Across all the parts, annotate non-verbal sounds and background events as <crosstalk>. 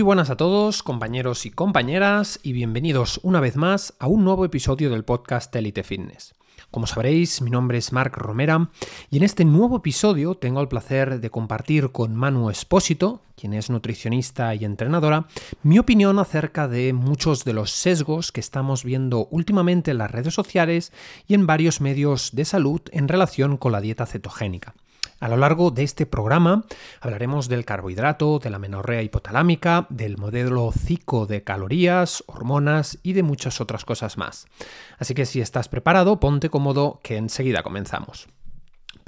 Muy buenas a todos, compañeros y compañeras, y bienvenidos una vez más a un nuevo episodio del podcast Elite Fitness. Como sabréis, mi nombre es Marc Romera y en este nuevo episodio tengo el placer de compartir con Manu Espósito, quien es nutricionista y entrenadora, mi opinión acerca de muchos de los sesgos que estamos viendo últimamente en las redes sociales y en varios medios de salud en relación con la dieta cetogénica. A lo largo de este programa hablaremos del carbohidrato, de la menorrea hipotalámica, del modelo CICO de calorías, hormonas y de muchas otras cosas más. Así que si estás preparado, ponte cómodo que enseguida comenzamos.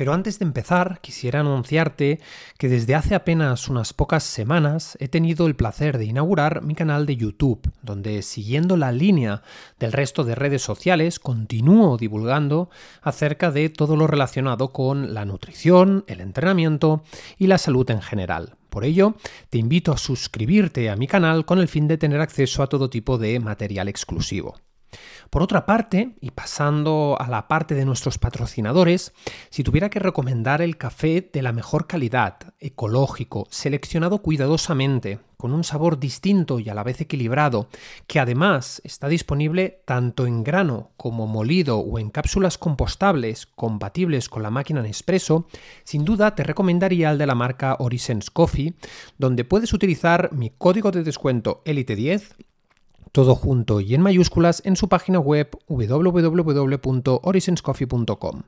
Pero antes de empezar, quisiera anunciarte que desde hace apenas unas pocas semanas he tenido el placer de inaugurar mi canal de YouTube, donde siguiendo la línea del resto de redes sociales continúo divulgando acerca de todo lo relacionado con la nutrición, el entrenamiento y la salud en general. Por ello, te invito a suscribirte a mi canal con el fin de tener acceso a todo tipo de material exclusivo. Por otra parte, y pasando a la parte de nuestros patrocinadores, si tuviera que recomendar el café de la mejor calidad, ecológico, seleccionado cuidadosamente, con un sabor distinto y a la vez equilibrado, que además está disponible tanto en grano como molido o en cápsulas compostables compatibles con la máquina Nespresso, sin duda te recomendaría el de la marca Horizons Coffee, donde puedes utilizar mi código de descuento Elite10 todo junto y en mayúsculas en su página web www.horizonscoffee.com.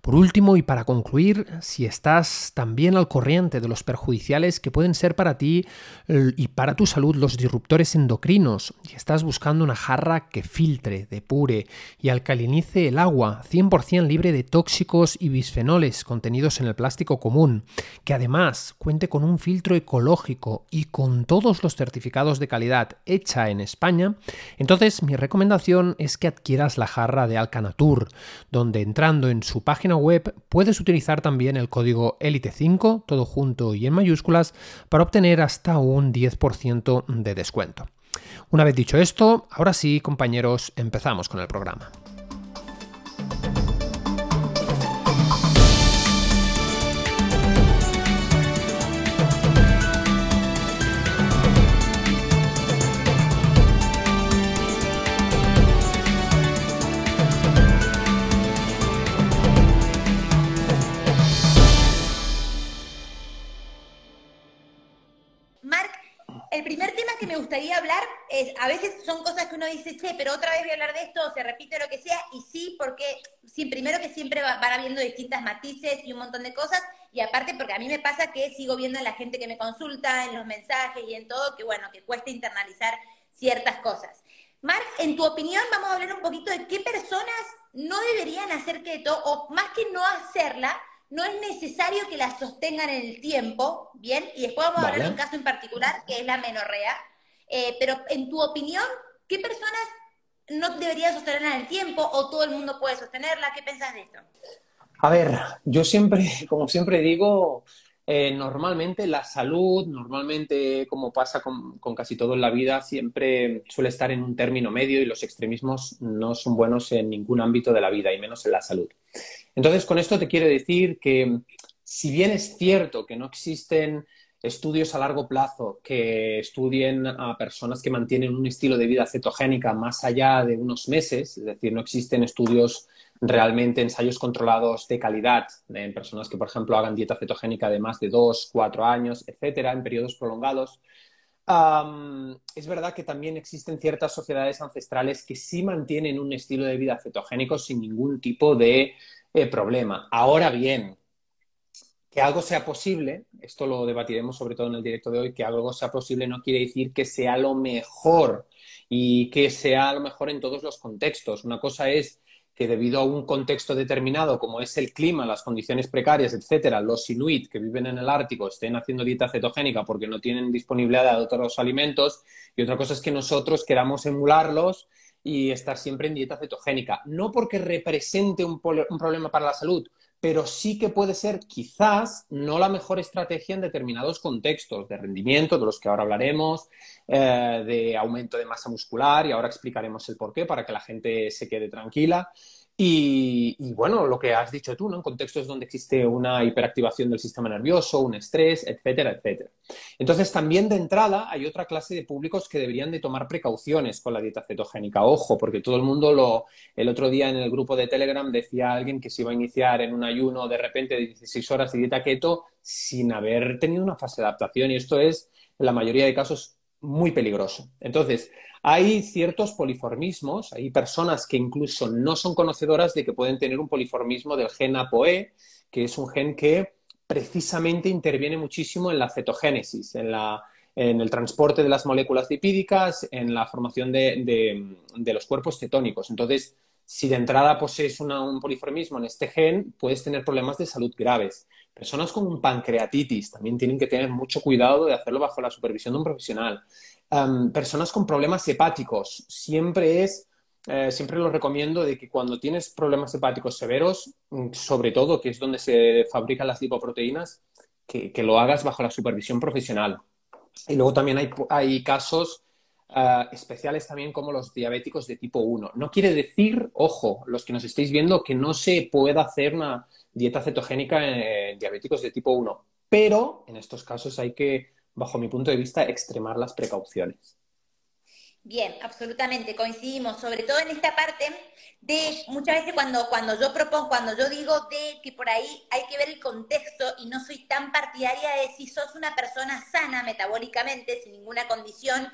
Por último y para concluir, si estás también al corriente de los perjudiciales que pueden ser para ti y para tu salud los disruptores endocrinos, y estás buscando una jarra que filtre, depure y alcalinice el agua 100% libre de tóxicos y bisfenoles contenidos en el plástico común, que además cuente con un filtro ecológico y con todos los certificados de calidad hecha en España, entonces mi recomendación es que adquieras la jarra de Alcanatur, donde entrando en su página web puedes utilizar también el código ELITE5, todo junto y en mayúsculas, para obtener hasta un 10% de descuento. Una vez dicho esto, ahora sí, compañeros, empezamos con el programa. Gustaría hablar es, a veces son cosas que uno dice, che, pero otra vez voy a hablar de esto, o se repite lo que sea, y sí, porque sí, primero que siempre van habiendo distintas matices y un montón de cosas, y aparte porque a mí me pasa que sigo viendo en la gente que me consulta, en los mensajes y en todo, que bueno, que cuesta internalizar ciertas cosas. Marc, en tu opinión, vamos a hablar un poquito de qué personas no deberían hacer keto, o más que no hacerla, no es necesario que la sostengan en el tiempo, ¿bien? Y después vamos a hablar de un caso en particular, que es la menorrea, eh, pero en tu opinión, ¿qué personas no deberían sostenerla en el tiempo o todo el mundo puede sostenerla? ¿Qué piensas de esto? A ver, yo siempre, <laughs> como siempre digo, eh, normalmente la salud, normalmente como pasa con, casi todo en la vida, siempre suele estar en un término medio y los extremismos no son buenos en ningún ámbito de la vida y menos en la salud. Entonces, con esto te quiero decir que si bien es cierto que no existen estudios a largo plazo que estudien a personas que mantienen un estilo de vida cetogénica más allá de unos meses, es decir, no existen estudios realmente, ensayos controlados de calidad en personas que, por ejemplo, hagan dieta cetogénica de más de dos, cuatro años, etcétera, en periodos prolongados. es verdad que también existen ciertas sociedades ancestrales que sí mantienen un estilo de vida cetogénico sin ningún tipo de eh, problema. Ahora bien, que algo sea posible, esto lo debatiremos sobre todo en el directo de hoy, que algo sea posible no quiere decir que sea lo mejor y que sea lo mejor en todos los contextos. Una cosa es que debido a un contexto determinado, como es el clima, las condiciones precarias, etcétera, los inuit que viven en el Ártico estén haciendo dieta cetogénica porque no tienen disponibilidad de otros alimentos, y otra cosa es que nosotros queramos emularlos y estar siempre en dieta cetogénica. No porque represente un, un problema para la salud, pero sí que puede ser quizás no la mejor estrategia en determinados contextos de rendimiento, de los que ahora hablaremos, eh, de aumento de masa muscular, y ahora explicaremos el por qué para que la gente se quede tranquila. Y, bueno, lo que has dicho tú, ¿no? En contextos donde existe una hiperactivación del sistema nervioso, un estrés, etcétera, etcétera. Entonces, también de entrada hay otra clase de públicos que deberían de tomar precauciones con la dieta cetogénica. Ojo, porque todo el mundo lo... El otro día en el grupo de Telegram decía alguien que se iba a iniciar en un ayuno de repente de 16 horas de dieta keto sin haber tenido una fase de adaptación. Y esto es, en la mayoría de casos, muy peligroso. Entonces, hay ciertos poliformismos, hay personas que incluso no son conocedoras de que pueden tener un poliformismo del gen ApoE, que es un gen que precisamente interviene muchísimo en la cetogénesis, en, el transporte de las moléculas lipídicas, en la formación de, los cuerpos cetónicos. Entonces, si de entrada posees un poliformismo en este gen, puedes tener problemas de salud graves. Personas con pancreatitis también tienen que tener mucho cuidado de hacerlo bajo la supervisión de un profesional personas con problemas hepáticos. Siempre es, eh, siempre lo recomiendo de que cuando tienes problemas hepáticos severos, mm, sobre todo, que es donde se fabrican las lipoproteínas, que, lo hagas bajo la supervisión profesional. Y luego también hay, casos ah, especiales también como los diabéticos de tipo 1. No quiere decir, ojo, los que nos estéis viendo, que no se pueda hacer una dieta cetogénica en diabéticos de tipo 1, pero en estos casos hay que bajo mi punto de vista, extremar las precauciones. Bien, absolutamente, coincidimos, sobre todo en esta parte de muchas veces cuando, cuando yo propongo, cuando yo digo de que por ahí hay que ver el contexto y no soy tan partidaria de si sos una persona sana metabólicamente, sin ninguna condición,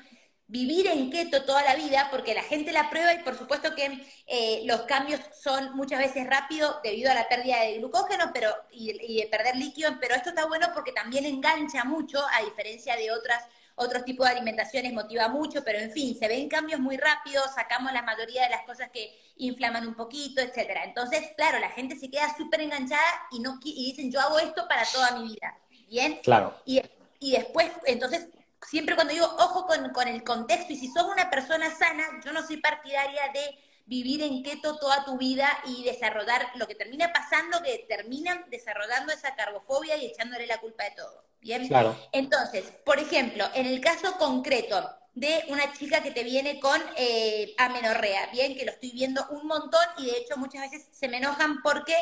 vivir en keto toda la vida, porque la gente la prueba y por supuesto que eh, los cambios son muchas veces rápidos debido a la pérdida de glucógeno pero, y, de perder líquido, pero esto está bueno porque también engancha mucho, a diferencia de otras otros tipos de alimentaciones motiva mucho, pero en fin, se ven cambios muy rápidos, sacamos la mayoría de las cosas que inflaman un poquito, etcétera. Entonces, claro, la gente se queda súper enganchada y no y dicen, yo hago esto para toda mi vida. ¿Bien? Claro. Y, y después, entonces, siempre cuando digo ojo con, el contexto y si sos una persona sana, yo no soy partidaria de vivir en keto toda tu vida y desarrollar lo que termina pasando, que terminan desarrollando esa carbofobia y echándole la culpa de todo. ¿Bien? Claro. Entonces, por ejemplo, en el caso concreto de una chica que te viene con eh, amenorrea, bien, que lo estoy viendo un montón y de hecho muchas veces se me enojan porque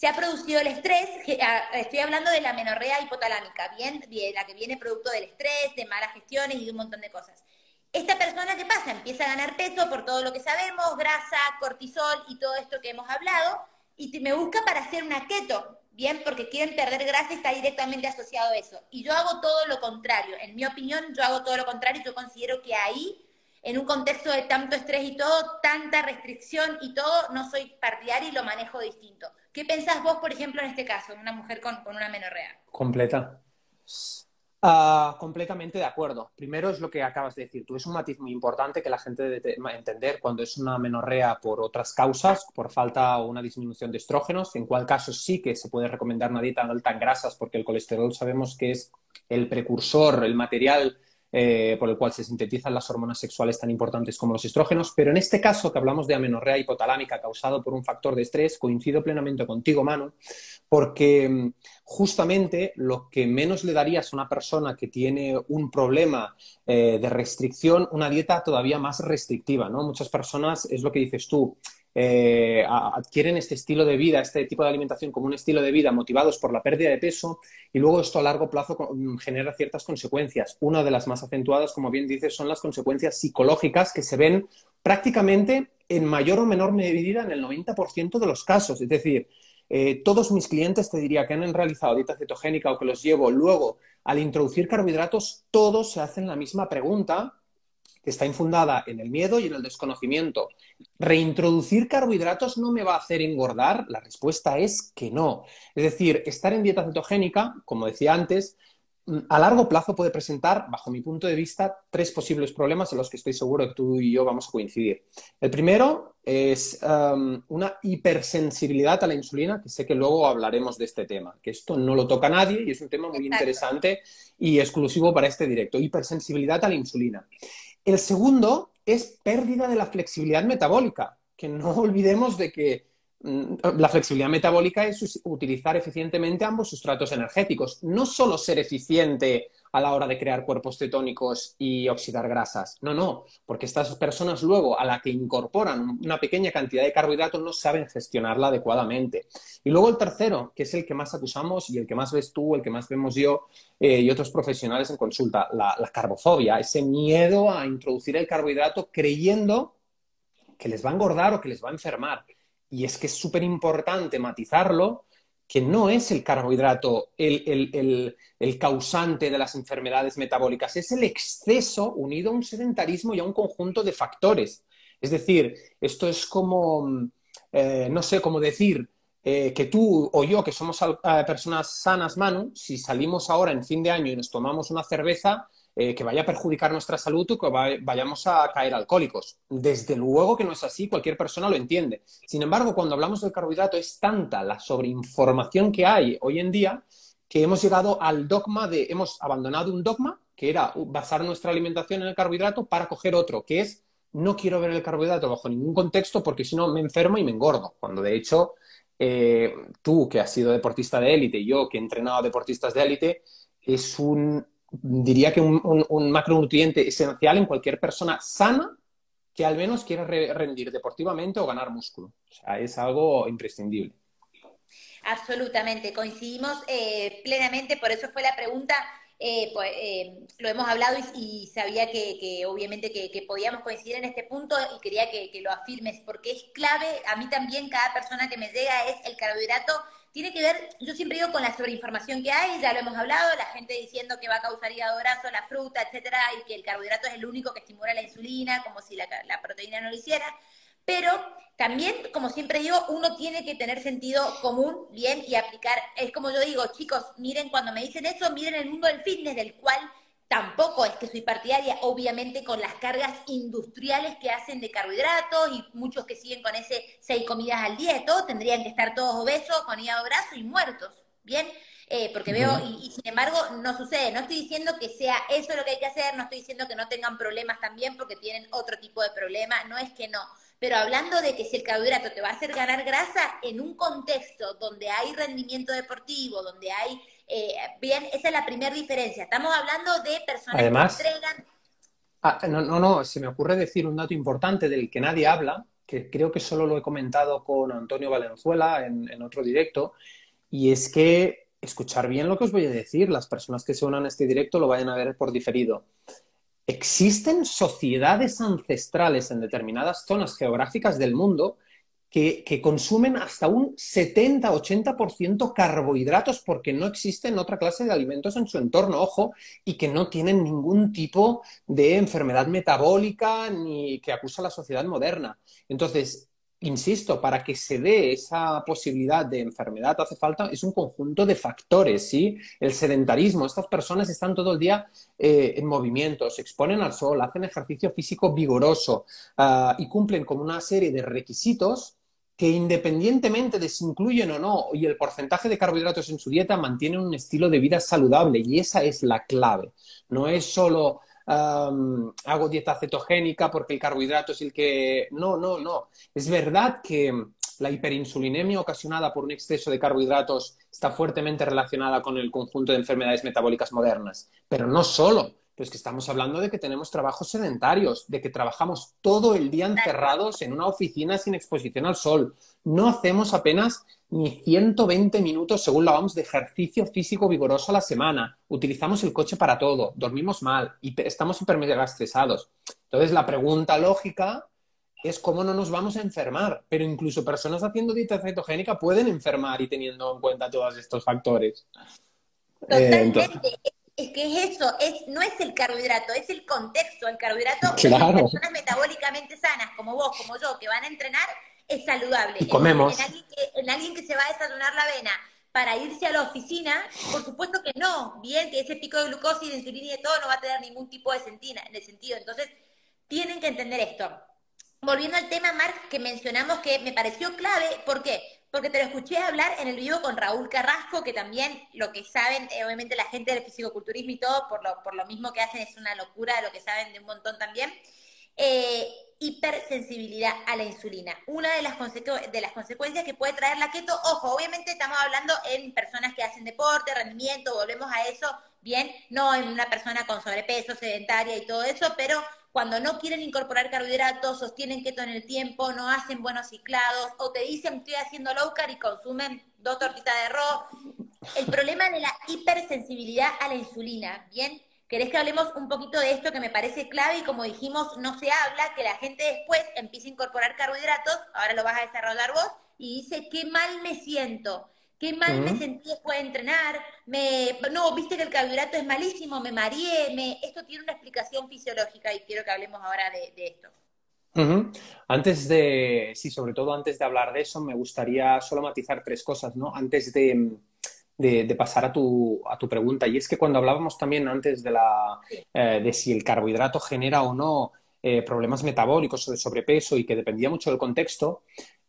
se ha producido el estrés, ah, estoy hablando de la menorrea hipotalámica, ¿bien? La que viene producto del estrés, de malas gestiones y de un montón de cosas. Esta persona, ¿qué pasa? Empieza a ganar peso por todo lo que sabemos, grasa, cortisol y todo esto que hemos hablado, y me busca para hacer una keto, ¿bien? Porque quieren perder grasa está directamente asociado a eso. Y yo hago todo lo contrario. En mi opinión, yo hago todo lo contrario. Yo considero que ahí en un contexto de tanto estrés y todo, tanta restricción y todo, no soy partidaria y lo manejo distinto. ¿Qué pensás vos, por ejemplo, en este caso, en una mujer con, una menorrea? Completa. Ah, completamente de acuerdo. Primero es lo que acabas de decir tú. Es un matiz muy importante que la gente debe entender cuando es una menorrea por otras causas, por falta o una disminución de estrógenos, en cual caso sí que se puede recomendar una dieta alta en grasas porque el colesterol sabemos que es el precursor, el material eh, por el cual se sintetizan las hormonas sexuales tan importantes como los estrógenos, pero en este caso que hablamos de amenorrea hipotalámica causado por un factor de estrés, coincido plenamente contigo, Manu, porque mm, justamente lo que menos le darías a una persona que tiene un problema eh, de restricción, una dieta todavía más restrictiva, ¿no? Muchas personas, es lo que dices tú, eh, adquieren este estilo de vida, este tipo de alimentación como un estilo de vida motivados por la pérdida de peso y luego esto a largo plazo mm, genera ciertas consecuencias. Una de las más acentuadas, como bien dices, son las consecuencias psicológicas que se ven prácticamente en mayor o menor medida en el 90% de los casos. Es decir, eh, todos mis clientes te diría que han realizado dieta cetogénica o que los llevo luego al introducir carbohidratos, todos se hacen la misma pregunta que está infundada en el miedo y en el desconocimiento. ¿Reintroducir carbohidratos no me va a hacer engordar? La respuesta es que no. Es decir, estar en dieta cetogénica, como decía antes, mm, a largo plazo puede presentar, bajo mi punto de vista, tres posibles problemas en los que estoy seguro que tú y yo vamos a coincidir. El primero es um, una hipersensibilidad a la insulina, que sé que luego hablaremos de este tema, que esto no lo toca nadie y es un tema muy interesante y exclusivo para este directo, hipersensibilidad a la insulina. El segundo es pérdida de la flexibilidad metabólica, que no <laughs> olvidemos de que mm, la flexibilidad metabólica es utilizar eficientemente ambos sustratos energéticos, no solo ser eficiente a la hora de crear cuerpos cetónicos y oxidar grasas. No, no, porque estas personas luego a la que incorporan una pequeña cantidad de carbohidratos no saben gestionarla adecuadamente. Y luego el tercero, que es el que más acusamos y el que más ves tú, el que más vemos yo eh, y otros profesionales en consulta, la, la carbofobia, ese miedo a introducir el carbohidrato creyendo que les va a engordar o que les va a enfermar. Y es que es súper importante matizarlo que no es el carbohidrato el, causante de las enfermedades metabólicas, es el exceso unido a un sedentarismo y a un conjunto de factores. Es decir, esto es como, eh, no sé, cómo decir eh, que tú o yo, que somos eh, personas sanas, Manu, si salimos ahora en fin de año y nos tomamos una cerveza, eh, que vaya a perjudicar nuestra salud o que vayamos a caer alcohólicos. Desde luego que no es así, cualquier persona lo entiende. Sin embargo, cuando hablamos del carbohidrato es tanta la sobreinformación que hay hoy en día que hemos llegado al dogma de, hemos abandonado un dogma que era basar nuestra alimentación en el carbohidrato para coger otro, que es no quiero ver el carbohidrato bajo ningún contexto porque si no me enfermo y me engordo. Cuando de hecho eh, tú que has sido deportista de élite y yo que he entrenado a deportistas de élite, es un diría que un, macronutriente esencial en cualquier persona sana que al menos quiera rendir deportivamente o ganar músculo. O sea, es algo imprescindible. Absolutamente, coincidimos eh, plenamente, por eso fue la pregunta. Eh, pues, eh, lo hemos hablado y, sabía que, obviamente que, podíamos coincidir en este punto y quería que, lo afirmes porque es clave, a mí también cada persona que me llega es el carbohidrato tiene que ver, yo siempre digo, con la sobreinformación que hay, ya lo hemos hablado, la gente diciendo que va a causar hígado graso la fruta, etcétera, y que el carbohidrato es el único que estimula la insulina, como si la, proteína no lo hiciera. Pero también, como siempre digo, uno tiene que tener sentido común, bien, y aplicar. Es como yo digo, chicos, miren, cuando me dicen eso, miren el mundo del fitness, del cual Tampoco es que soy partidaria, obviamente, con las cargas industriales que hacen de carbohidratos y muchos que siguen con ese seis comidas al día, todo tendrían que estar todos obesos, con hígado graso y muertos, ¿bien? Eh, porque veo, y, sin embargo no sucede. No estoy diciendo que sea eso lo que hay que hacer, no estoy diciendo que no tengan problemas también porque tienen otro tipo de problema, no es que no. Pero hablando de que si el carbohidrato te va a hacer ganar grasa en un contexto donde hay rendimiento deportivo, donde hay eh, bien, esa es la primera diferencia. Estamos hablando de personas que entregan... Ah, no, no, no, se me ocurre decir un dato importante del que nadie habla, que creo que solo lo he comentado con Antonio Valenzuela en, otro directo, y es que escuchar bien lo que os voy a decir, las personas que se unan a este directo lo vayan a ver por diferido. Existen sociedades ancestrales en determinadas zonas geográficas del mundo que, consumen hasta un 70-80% carbohidratos porque no existen otra clase de alimentos en su entorno, ojo, y que no tienen ningún tipo de enfermedad metabólica ni que acusa a la sociedad moderna. Entonces, insisto, para que se dé esa posibilidad de enfermedad hace falta, es un conjunto de factores, ¿sí? El sedentarismo, estas personas están todo el día eh, en movimiento, se exponen al sol, hacen ejercicio físico vigoroso ah, y cumplen con una serie de requisitos que independientemente de si incluyen o no y el porcentaje de carbohidratos en su dieta, mantienen un estilo de vida saludable y esa es la clave. No es solo hago dieta cetogénica porque el carbohidrato es el que... No, no, no. Es verdad que la hiperinsulinemia ocasionada por un exceso de carbohidratos está fuertemente relacionada con el conjunto de enfermedades metabólicas modernas, pero no solo pero es que estamos hablando de que tenemos trabajos sedentarios, de que trabajamos todo el día encerrados en una oficina sin exposición al sol. No hacemos apenas ni 120 minutos, según la vamos, de ejercicio físico vigoroso a la semana. Utilizamos el coche para todo, dormimos mal y estamos hiper mega estresados. Entonces, la pregunta lógica es cómo no nos vamos a enfermar. Pero incluso personas haciendo dieta cetogénica pueden enfermar y teniendo en cuenta todos estos factores. Totalmente. Eh, es que es eso, es, no es el carbohidrato, es el contexto. El carbohidrato claro. en personas metabólicamente sanas, como vos, como yo, que van a entrenar, es saludable. Y comemos. En, alguien que, en alguien que se va a desayunar la avena para irse a la oficina, por supuesto que no. Bien, que ese pico de glucosa y de insulina y de todo no va a tener ningún tipo de, sentina, de sentido. Entonces, tienen que entender esto. Volviendo al tema, Marc, que mencionamos que me pareció clave, ¿por qué? Porque te lo escuché hablar en el video con Raúl Carrasco, que también lo que saben, eh, obviamente la gente del fisicoculturismo y todo, por lo, por lo mismo que hacen, es una locura lo que saben de un montón también. Eh, hipersensibilidad a la insulina. Una de las, de las consecuencias que puede traer la keto, ojo, obviamente estamos hablando en personas que hacen deporte, rendimiento, volvemos a eso, bien, no en una persona con sobrepeso, sedentaria y todo eso, pero cuando no quieren incorporar carbohidratos, sostienen keto en el tiempo, no hacen buenos ciclados, o te dicen estoy haciendo low carb y consumen dos tortitas de arroz. El problema de la hipersensibilidad a la insulina, ¿bien? ¿Querés que hablemos un poquito de esto que me parece clave y como dijimos, no se habla, que la gente después empiece a incorporar carbohidratos, ahora lo vas a desarrollar vos, y dice, qué mal me siento, qué mal me sentí después de entrenar, me, no, viste que el carbohidrato es malísimo, me mareé, me, esto tiene una explicación fisiológica y quiero que hablemos ahora de, esto. Antes de, sí, sobre todo antes de hablar de eso, me gustaría solo matizar tres cosas, ¿no? Antes de, de, pasar a tu, a tu, pregunta. Y es que cuando hablábamos también antes de, la, eh, de si el carbohidrato genera o no eh, problemas metabólicos o de sobrepeso y que dependía mucho del contexto,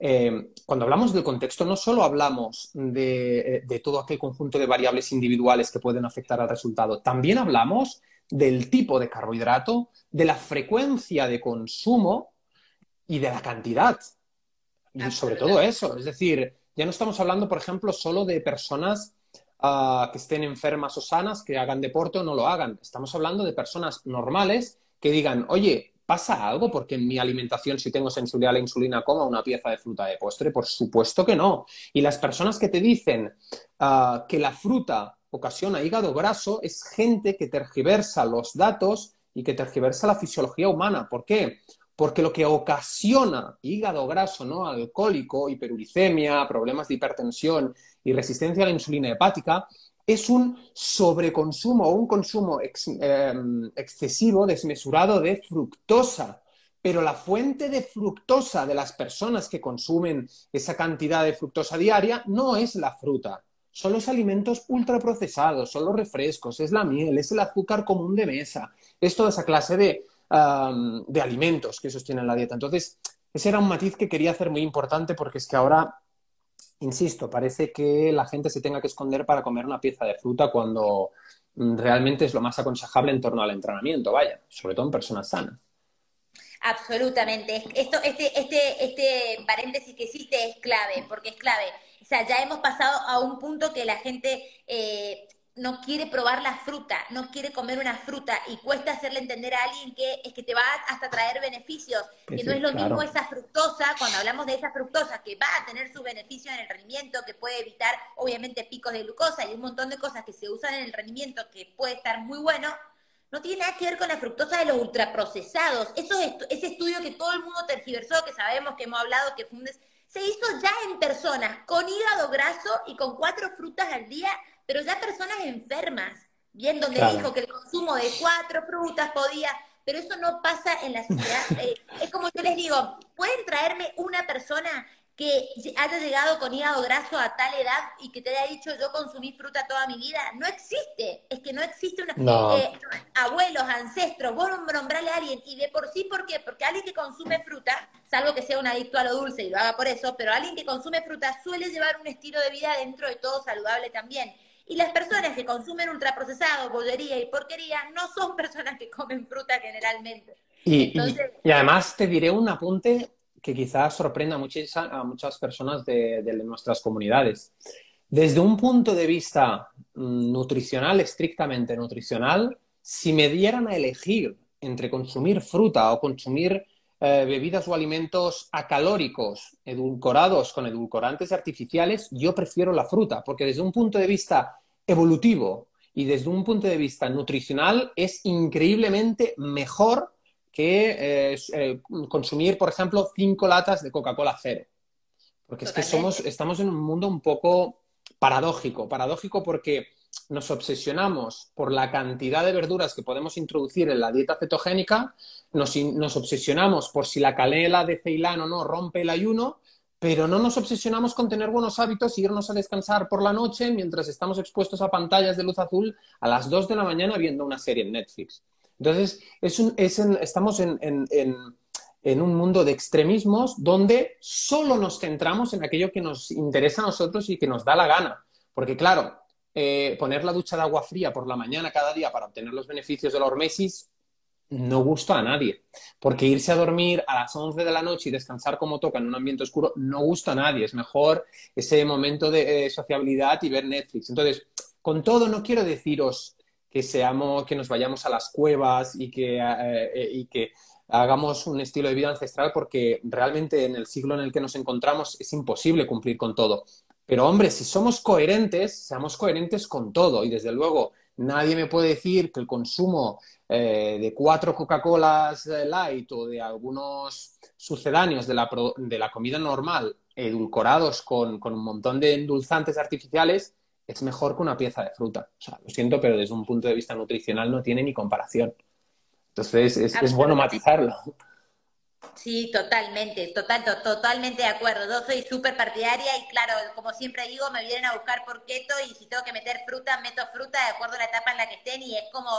eh, cuando hablamos del contexto no solo hablamos de, de, todo aquel conjunto de variables individuales que pueden afectar al resultado, también hablamos del tipo de carbohidrato, de la frecuencia de consumo y de la cantidad. Y sobre todo eso, es decir, ya no estamos hablando, por ejemplo, solo de personas que estén enfermas o sanas, que hagan deporte o no lo hagan. Estamos hablando de personas normales que digan, oye, ¿pasa algo porque en mi alimentación, si tengo sensibilidad a la insulina, coma una pieza de fruta de postre? Por supuesto que no. Y las personas que te dicen ah, que la fruta ocasiona hígado graso es gente que tergiversa los datos y que tergiversa la fisiología humana. ¿Por qué? Porque lo que ocasiona hígado graso no alcohólico, hiperuricemia, problemas de hipertensión y resistencia a la insulina hepática es un sobreconsumo o un consumo em, excesivo, desmesurado de fructosa. Pero la fuente de fructosa de las personas que consumen esa cantidad de fructosa diaria no es la fruta, son los alimentos ultraprocesados, son los refrescos, es la miel, es el azúcar común de mesa, es toda esa clase de de alimentos que sostienen la dieta. Entonces, ese era un matiz que quería hacer muy importante porque es que ahora, insisto, parece que la gente se tenga que esconder para comer una pieza de fruta cuando mm, realmente es lo más aconsejable en torno al entrenamiento, vaya, sobre todo en personas sanas. Absolutamente. Esto, este, este, este paréntesis que hiciste es clave, porque es clave. O sea, ya hemos pasado a un punto que la gente eh, no quiere probar la fruta, no quiere comer una fruta y cuesta hacerle entender a alguien que es que te va hasta traer beneficios, que no es lo mismo esa fructosa, cuando hablamos de esa fructosa, que va a tener sus beneficios en el rendimiento, que puede evitar obviamente picos de glucosa y un montón de cosas que se usan en el rendimiento que puede estar muy bueno, no tiene nada que ver con la fructosa de los ultraprocesados. Eso ese estudio que todo el mundo tergiversó, que sabemos que hemos hablado, que fundes, se hizo ya en personas con hígado graso y con cuatro frutas al día pero ya personas enfermas, bien, donde dijo que el consumo de cuatro frutas podía, pero eso no pasa en la sociedad. <laughs> Eh, es como yo les digo, ¿pueden traerme una persona que haya llegado con hígado graso a tal edad y que te haya dicho yo consumí fruta toda mi vida, no existe. Es que no existe una... Eh, abuelos, ancestros, vos nombrarle a alguien y de por sí, ¿por qué? Porque alguien que consume fruta, salvo que sea un adicto a lo dulce y lo haga por eso, pero alguien que consume fruta suele llevar un estilo de vida dentro de todo saludable también. Y las personas que consumen ultraprocesado, bollería y porquería no son <laughs> personas que comen fruta generalmente. Y, además te diré un apunte que quizás sorprenda a muchas, a muchas personas de, nuestras comunidades. Desde un punto de vista mm, nutricional, estrictamente nutricional, si me dieran a elegir entre consumir fruta o consumir eh, bebidas o alimentos acalóricos, edulcorados con edulcorantes artificiales, yo prefiero la fruta, porque desde un punto de vista evolutivo y desde un punto de vista nutricional es increíblemente mejor que eh, eh, consumir, por ejemplo, cinco latas de Coca-Cola cero. Porque es que somos, estamos en un mundo un poco paradójico, paradójico porque nos obsesionamos por la cantidad de verduras que podemos introducir en la dieta cetogénica, nos, nos obsesionamos por si la canela de Ceilán o no rompe el ayuno, pero no nos obsesionamos con tener buenos hábitos y irnos a descansar por la noche mientras estamos expuestos a pantallas de luz azul a las 2 de la mañana viendo una serie en Netflix. Entonces, estamos en, un mundo de extremismos donde solo nos centramos en aquello que nos interesa a nosotros y que nos da la gana. Porque, claro, eh, poner la ducha de agua fría por la mañana cada día para obtener los beneficios de la hormesis no gusta a nadie. Porque irse a dormir a las 11 de la noche y descansar como toca en un ambiente oscuro no gusta a nadie. Es mejor ese momento de eh, sociabilidad y ver Netflix. Entonces, con todo, no quiero deciros que seamos, que nos vayamos a las cuevas y que, eh, eh, y que hagamos un estilo de vida ancestral porque realmente en el siglo en el que nos encontramos es imposible cumplir con todo. Pero hombre, si somos coherentes, seamos coherentes con todo y desde luego nadie me puede decir que el consumo eh, de cuatro Coca-Colas light o de algunos sucedáneos de la, de la comida normal edulcorados con, con, un montón de endulzantes artificiales es mejor que una pieza de fruta. O sea, lo siento, pero desde un punto de vista nutricional no tiene ni comparación. Entonces es, bueno matizarlo. Sí, totalmente, total, totalmente de acuerdo. Yo soy súper partidaria y claro, como siempre digo, me vienen a buscar por keto y si tengo que meter fruta, meto fruta de acuerdo a la etapa en la que estén y es como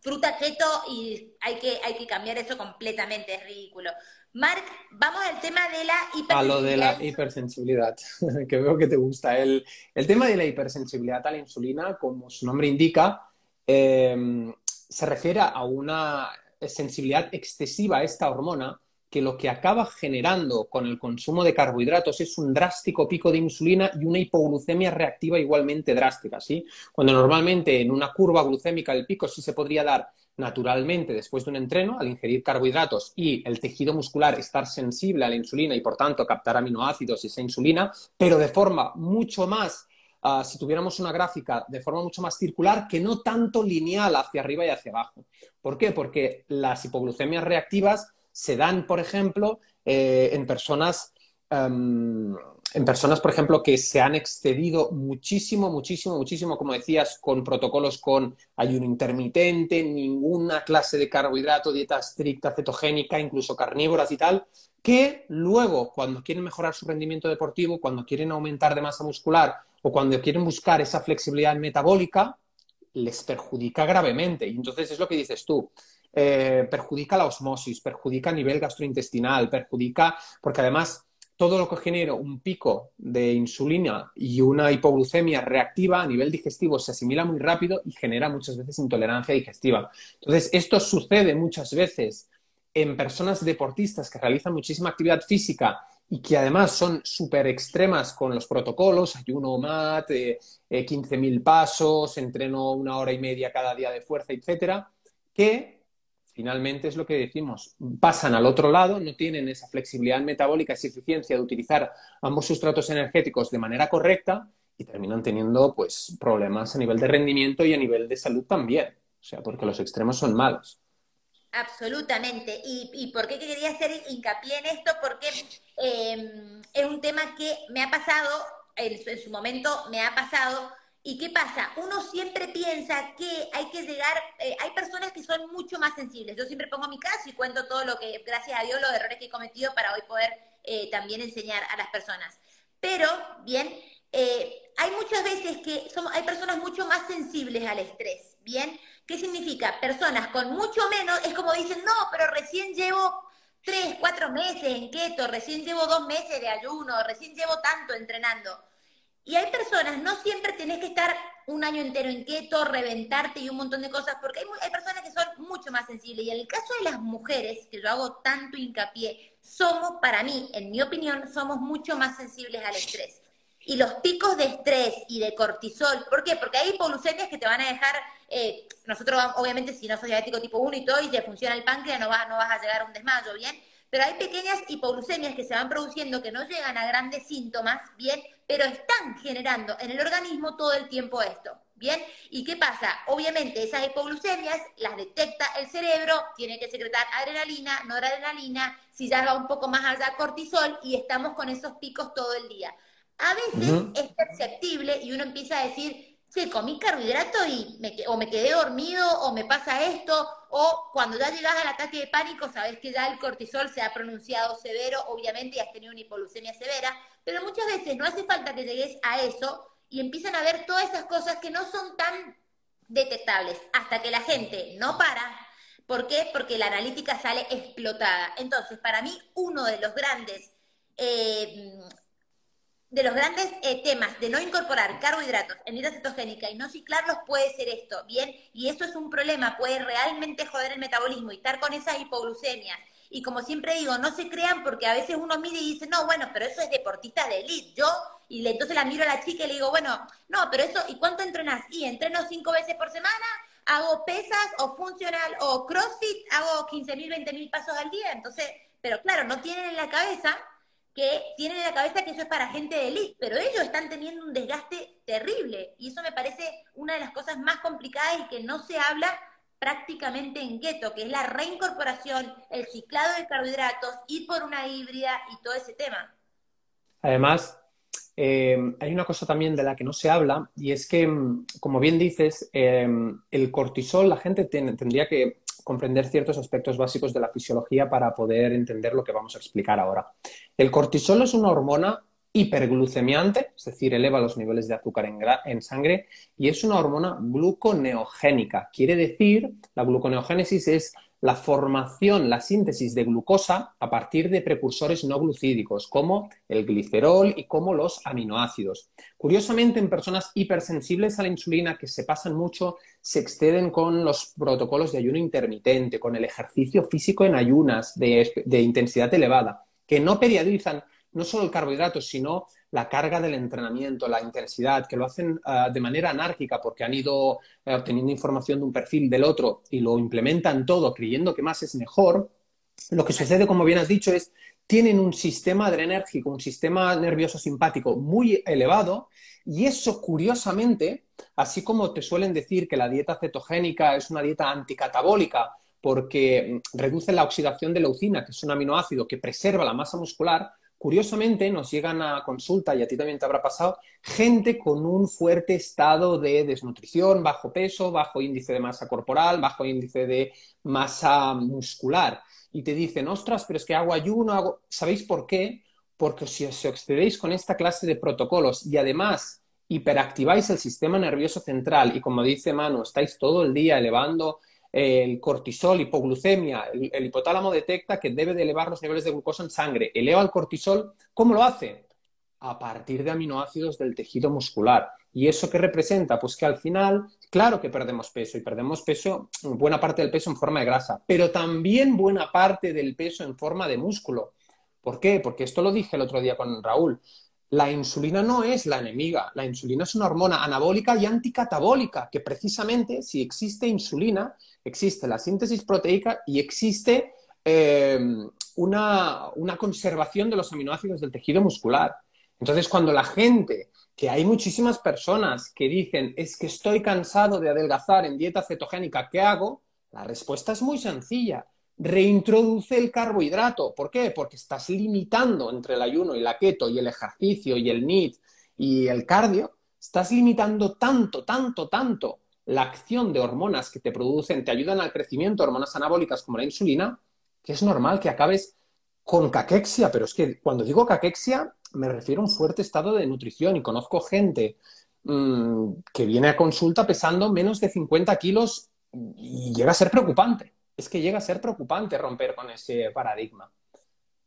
fruta keto y hay que, hay que cambiar eso completamente, es ridículo. Marc, vamos al tema de la hipersensibilidad. A lo de la hipersensibilidad, <laughs> que veo que te gusta. El, el tema de la hipersensibilidad a la insulina, como su nombre indica, eh, se refiere a una sensibilidad excesiva a esta hormona que lo que acaba generando con el consumo de carbohidratos es un drástico pico de insulina y una hipoglucemia reactiva igualmente drástica, ¿sí? Cuando normalmente en una curva glucémica el pico sí se podría dar naturalmente después de un entreno al ingerir carbohidratos y el tejido muscular estar sensible a la insulina y por tanto captar aminoácidos y esa insulina, pero de forma mucho más Ah, si tuviéramos una gráfica de forma mucho más circular que no tanto lineal hacia arriba y hacia abajo. ¿Por qué? Porque las hipoglucemias reactivas se dan, por ejemplo, eh, en personas em, en personas, por ejemplo, que se han excedido muchísimo, muchísimo, muchísimo, como decías, con protocolos con ayuno intermitente, ninguna clase de carbohidrato, dieta estricta, cetogénica, incluso carnívoras y tal, que luego, cuando quieren mejorar su rendimiento deportivo, cuando quieren aumentar de masa muscular o cuando quieren buscar esa flexibilidad metabólica, les perjudica gravemente. Y entonces es lo que dices tú. Eh, perjudica la osmosis, perjudica a nivel gastrointestinal, perjudica, porque además todo lo que genera un pico de insulina y una hipoglucemia reactiva a nivel digestivo se asimila muy rápido y genera muchas veces intolerancia digestiva. Entonces, esto sucede muchas veces en personas deportistas que realizan muchísima actividad física y que además son súper extremas con los protocolos, ayuno MAT, eh, 15.000 eh, pasos, entreno una hora y media cada día de fuerza, etcétera, que finalmente es lo que decimos, pasan al otro lado, no tienen esa flexibilidad metabólica, esa eficiencia de utilizar ambos sustratos energéticos de manera correcta y terminan teniendo pues problemas a nivel de rendimiento y a nivel de salud también, o sea, porque los extremos son malos. Absolutamente. ¿Y, y por qué quería hacer hincapié en esto? Porque em, es un tema que me ha pasado, en, su momento me ha pasado. ¿Y qué pasa? Uno siempre piensa que hay que llegar, eh, hay personas que son mucho más sensibles. Yo siempre pongo mi caso y cuento todo lo que, gracias a Dios, los errores que he cometido para hoy poder eh, también enseñar a las personas. Pero, bien, eh, hay muchas veces que somos, hay personas mucho más sensibles al estrés, ¿bien? ¿Qué significa? Personas con mucho menos, es como dicen, no, pero recién llevo tres, cuatro meses en keto, recién llevo dos meses de ayuno, recién llevo tanto entrenando. Y hay personas, no siempre tenés que estar un año entero en keto, reventarte y un montón de cosas, porque hay, hay personas que son mucho más sensibles. Y en el caso de las mujeres, que yo hago tanto hincapié, somos, para mí, en mi opinión, somos mucho más sensibles al estrés. Y los picos de estrés y de cortisol, ¿por qué? Porque hay hipoglucemias que te van a dejar eh, nosotros, obviamente, si no sos diabético tipo 1 y todo, y te funciona el páncreas, no vas, no vas a llegar a un desmayo, ¿bien? Pero hay pequeñas hipoglucemias que se van produciendo que no llegan a grandes síntomas, ¿bien? Pero están generando en el organismo todo el tiempo esto, ¿bien? ¿Y qué pasa? Obviamente esas hipoglucemias las detecta el cerebro, tiene que secretar adrenalina, noradrenalina, si ya va un poco más allá cortisol y estamos con esos picos todo el día. A veces es perceptible y uno empieza a decir, sí, comí carbohidrato y me, o me quedé dormido o me pasa esto, o cuando ya llegas al ataque de pánico, sabes que ya el cortisol se ha pronunciado severo, obviamente, y has tenido una hipoglucemia severa, pero muchas veces no hace falta que llegues a eso y empiezan a ver todas esas cosas que no son tan detectables hasta que la gente no para. ¿Por qué? Porque la analítica sale explotada. Entonces, para mí, uno de los grandes eh, de los grandes eh, temas de no incorporar carbohidratos en dieta cetogénica y no ciclarlos puede ser esto, ¿bien? Y eso es un problema, puede realmente joder el metabolismo y estar con esas hipoglucemias. Y como siempre digo, no se crean porque a veces uno mide y dice, no, bueno, pero eso es deportista de elite. Yo, y entonces la miro a la chica y le digo, bueno, no, pero eso, ¿y cuánto entrenas? Y entreno cinco veces por semana, hago pesas o funcional o crossfit, hago 15 mil, 20 mil pasos al día. Entonces, pero claro, no tienen en la cabeza que tienen en la cabeza que eso es para gente de elite, pero ellos están teniendo un desgaste terrible y eso me parece una de las cosas más complicadas y que no se habla prácticamente en keto, que es la reincorporación, el ciclado de carbohidratos, ir por una híbrida y todo ese tema. Además, eh, hay una cosa también de la que no se habla y es que, como bien dices, eh, el cortisol, la gente tendría que comprender ciertos aspectos básicos de la fisiología para poder entender lo que vamos a explicar ahora. El cortisol es una hormona hiperglucemiante, es decir, eleva los niveles de azúcar en, sangre, y es una hormona gluconeogénica. Quiere decir, la gluconeogénesis es la formación, la síntesis de glucosa a partir de precursores no glucídicos, como el glicerol y como los aminoácidos. Curiosamente, en personas hipersensibles a la insulina que se pasan mucho, se exceden con los protocolos de ayuno intermitente, con el ejercicio físico en ayunas de, de intensidad elevada, que no periodizan no solo el carbohidrato, sino la carga del entrenamiento, la intensidad, que lo hacen ah, de manera anárquica porque han ido eh, obteniendo información de un perfil del otro y lo implementan todo creyendo que más es mejor, lo que sucede, como bien has dicho, es tienen un sistema adrenérgico, un sistema nervioso simpático muy elevado y eso, curiosamente, así como te suelen decir que la dieta cetogénica es una dieta anticatabólica porque mm, reduce la oxidación de leucina, que es un aminoácido que preserva la masa muscular, Curiosamente, nos llegan a consulta, y a ti también te habrá pasado, gente con un fuerte estado de desnutrición, bajo peso, bajo índice de masa corporal, bajo índice de masa muscular. Y te dicen, ostras, pero es que hago ayuno, hago... ¿Sabéis por qué? Porque si os excedéis con esta clase de protocolos y además hiperactiváis el sistema nervioso central y como dice Manu, estáis todo el día elevando el cortisol, hipoglucemia, el, hipotálamo detecta que debe de elevar los niveles de glucosa en sangre, eleva el cortisol, ¿cómo lo hace? A partir de aminoácidos del tejido muscular. ¿Y eso qué representa? Pues que al final, claro que perdemos peso y perdemos peso, buena parte del peso en forma de grasa, pero también buena parte del peso en forma de músculo. ¿Por qué? Porque esto lo dije el otro día con Raúl. La insulina no es la enemiga, la insulina es una hormona anabólica y anticatabólica, que precisamente si existe insulina, existe la síntesis proteica y existe eh, una, conservación de los aminoácidos del tejido muscular. Entonces, cuando la gente, que hay muchísimas personas que dicen, es que estoy cansado de adelgazar en dieta cetogénica, ¿qué hago? La respuesta es muy sencilla reintroduce el carbohidrato. ¿Por qué? Porque estás limitando entre el ayuno y la keto y el ejercicio y el NIT y el cardio, estás limitando tanto, tanto, tanto la acción de hormonas que te producen, te ayudan al crecimiento, hormonas anabólicas como la insulina, que es normal que acabes con caquexia, pero es que cuando digo caquexia me refiero a un fuerte estado de nutrición y conozco gente mm, que viene a consulta pesando menos de 50 kilos y llega a ser preocupante es que llega a ser preocupante romper con ese paradigma.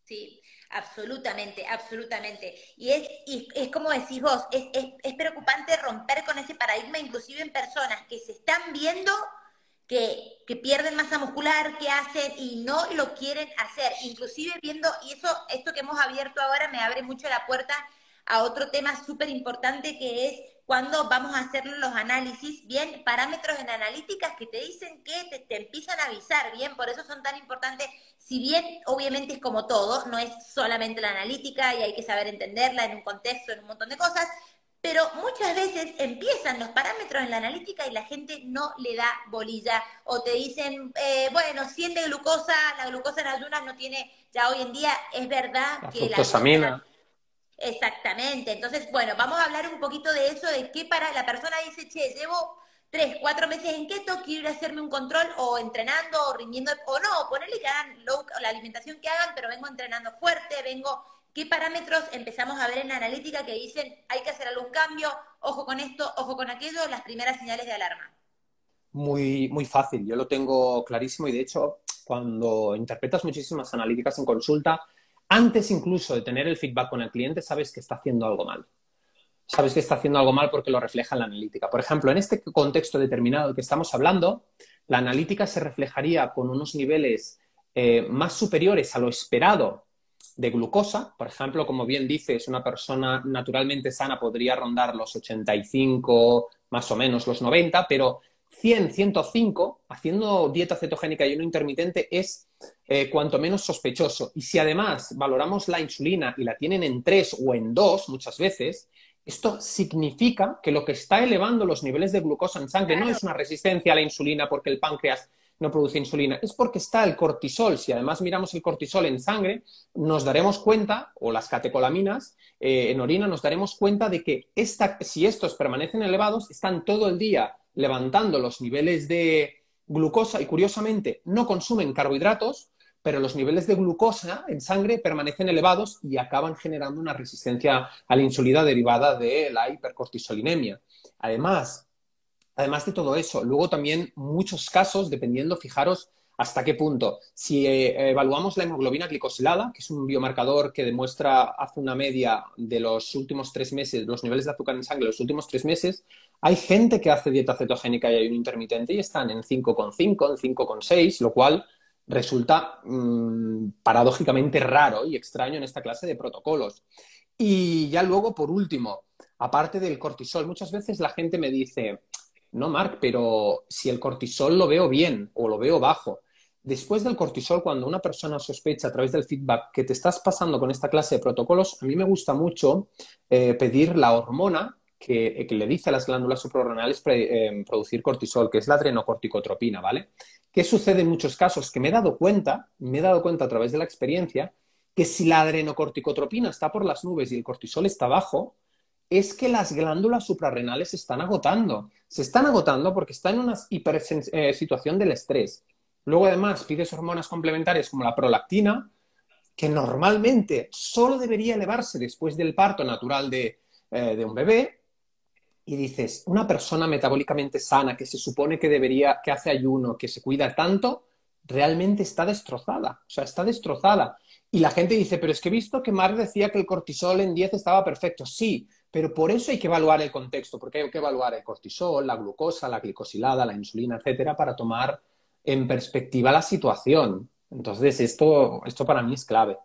Sí, absolutamente, absolutamente. Y es, es como decís vos, es, preocupante romper con ese paradigma, inclusive en personas que se están viendo que, que, pierden masa muscular, que hacen y no lo quieren hacer. Inclusive viendo, y eso, esto que hemos abierto ahora me abre mucho la puerta a otro tema súper importante que es cuando vamos a hacer los análisis, bien, parámetros en analíticas que te dicen que te, empiezan a avisar, bien, por eso son tan importantes, si bien obviamente es como todo, no es solamente la analítica y hay que saber entenderla en un contexto, en un montón de cosas, pero muchas veces empiezan los parámetros en la analítica y la gente no le da bolilla o te dicen, eh, bueno, 100 de glucosa, la glucosa en ayunas no tiene, ya hoy en día es verdad que la... Exactamente. Entonces, bueno, vamos a hablar un poquito de eso, de qué para la persona dice, che, llevo tres, cuatro meses en keto, quiero hacerme un control o entrenando o rindiendo, o no, ponerle que hagan la alimentación que hagan, pero vengo entrenando fuerte, vengo, ¿qué parámetros empezamos a ver en la analítica que dicen hay que hacer algún cambio, ojo con esto, ojo con aquello, las primeras señales de alarma? Muy, muy fácil, yo lo tengo clarísimo y de hecho cuando interpretas muchísimas analíticas en consulta, antes incluso de tener el feedback con el cliente, sabes que está haciendo algo mal. Sabes que está haciendo algo mal porque lo refleja en la analítica. Por ejemplo, en este contexto determinado del que estamos hablando, la analítica se reflejaría con unos niveles eh, más superiores a lo esperado de glucosa. Por ejemplo, como bien dices, una persona naturalmente sana podría rondar los 85, más o menos los 90, pero 100, 105, haciendo dieta cetogénica y uno intermitente es eh, cuanto menos sospechoso. Y si además valoramos la insulina y la tienen en 3 o en 2 muchas veces, esto significa que lo que está elevando los niveles de glucosa en sangre no es una resistencia a la insulina porque el páncreas no produce insulina, es porque está el cortisol. Si además miramos el cortisol en sangre, nos daremos cuenta, o las catecolaminas eh, en orina, nos daremos cuenta de que si estos permanecen elevados, están todo el día levantando los niveles de glucosa y curiosamente no consumen carbohidratos, pero los niveles de glucosa en sangre permanecen elevados y acaban generando una resistencia a la insulina derivada de la hipercortisolinemia. Además, además de todo eso, luego también muchos casos, dependiendo, fijaros hasta qué punto. Si eh, evaluamos la hemoglobina glicosilada, que es un biomarcador que demuestra, hace una media de los últimos tres meses, los niveles de azúcar en sangre los últimos tres meses, hay gente que hace dieta cetogénica y hay un intermitente y están en 5,5, en 5,6, lo cual resulta mm, paradójicamente raro y extraño en esta clase de protocolos. Y ya luego, por último, aparte del cortisol, muchas veces la gente me dice, no, Marc, pero si el cortisol lo veo bien o lo veo bajo. Después del cortisol, cuando una persona sospecha a través del feedback que te estás pasando con esta clase de protocolos, a mí me gusta mucho eh, pedir la hormona que, le dice a las glándulas suprarrenales eh, producir cortisol, que es la adrenocorticotropina, ¿vale? ¿Qué sucede en muchos casos? Que me he dado cuenta, me he dado cuenta a través de la experiencia, que si la adrenocorticotropina está por las nubes y el cortisol está bajo, es que las glándulas suprarrenales se están agotando. Se están agotando porque están en una eh, situación del estrés. Luego, además, pides hormonas complementarias como la prolactina, que normalmente solo debería elevarse después del parto natural de, eh, de un bebé, y dices, una persona metabólicamente sana que se supone que debería, que hace ayuno, que se cuida tanto, realmente está destrozada, o sea, está destrozada. Y la gente dice, pero es que he visto que Mark decía que el cortisol en 10 estaba perfecto. Sí, pero por eso hay que evaluar el contexto, porque hay que evaluar el cortisol, la glucosa, la glicosilada, la insulina, etcétera, para tomar en perspectiva la situación. Entonces, esto, esto para mí es clave.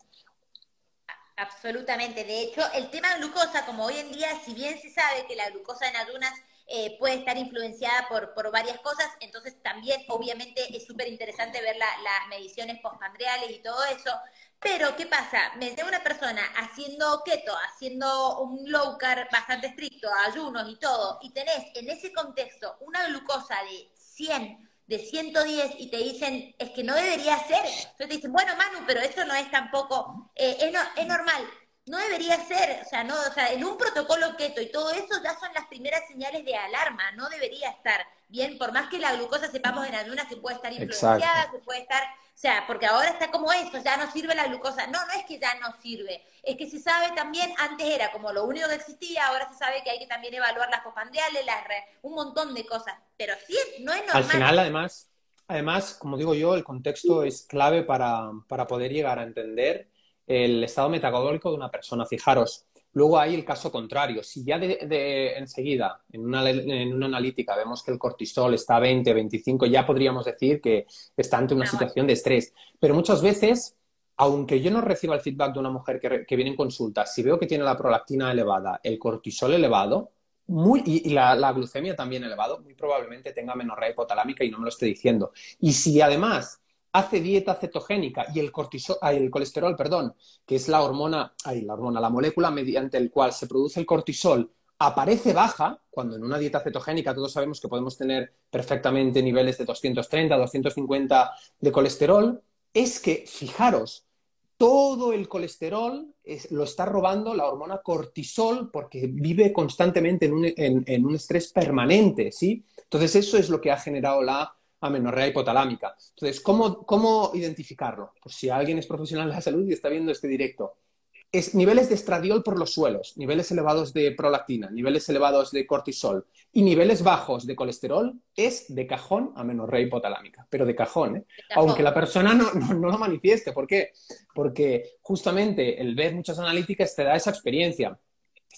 Absolutamente. De hecho, el tema glucosa, como hoy en día, si bien se sabe que la glucosa en ayunas eh, puede estar influenciada por, por, varias cosas, entonces también obviamente es súper interesante ver las mediciones postpandreales y todo eso. Pero, ¿qué pasa? Me dice una persona haciendo keto, haciendo un low carb bastante estricto, ayunos y todo, y tenés en ese contexto una glucosa de 100 de 110 y te dicen, es que no debería ser. Entonces te dicen, bueno, Manu, pero eso no es tampoco, eh, es, es normal. No debería ser, o sea, no, o sea, en un protocolo keto y todo eso ya son las primeras señales de alarma, no debería estar. Bien, por más que la glucosa sepamos en ayunas que puede estar influenciada, que puede estar o sea, porque ahora está como eso, ya no sirve la glucosa. No, no es que ya no sirve, es que se sabe también, antes era como lo único que existía, ahora se sabe que hay que también evaluar las copandiales, las un montón de cosas. Pero sí, no es normal. Al final, además, además, como digo yo, el contexto es clave para, para poder llegar a entender el estado metabólico de una persona. Fijaros, Luego hay el caso contrario. Si ya de, enseguida, en una, en una, analítica, vemos que el cortisol está a 20, 25, ya podríamos decir que está ante una situación de estrés. Pero muchas veces, aunque yo no reciba el feedback de una mujer que, viene en consulta, si veo que tiene la prolactina elevada, el cortisol elevado, muy, y, la, la, glucemia también elevado, muy probablemente tenga menorrea hipotalámica y no me lo estoy diciendo. Y si además hace dieta cetogénica y el, cortisol, el colesterol, perdón, que es la hormona, la hormona, la molécula mediante el cual se produce el cortisol, aparece baja, cuando en una dieta cetogénica todos sabemos que podemos tener perfectamente niveles de 230, 250 de colesterol, es que, fijaros, todo el colesterol lo está robando la hormona cortisol porque vive constantemente en un, en un estrés permanente, ¿sí? Entonces eso es lo que ha generado la amenorrea hipotalámica. Entonces, ¿cómo, ¿cómo identificarlo? Por si alguien es profesional de la salud y está viendo este directo. es niveles de estradiol por los suelos, niveles elevados de prolactina, niveles elevados de cortisol y niveles bajos de colesterol, es de cajón amenorrea hipotalámica, pero de cajón, ¿eh? aunque la persona no, no, lo manifieste. ¿Por qué? Porque justamente el ver muchas analíticas te da esa experiencia.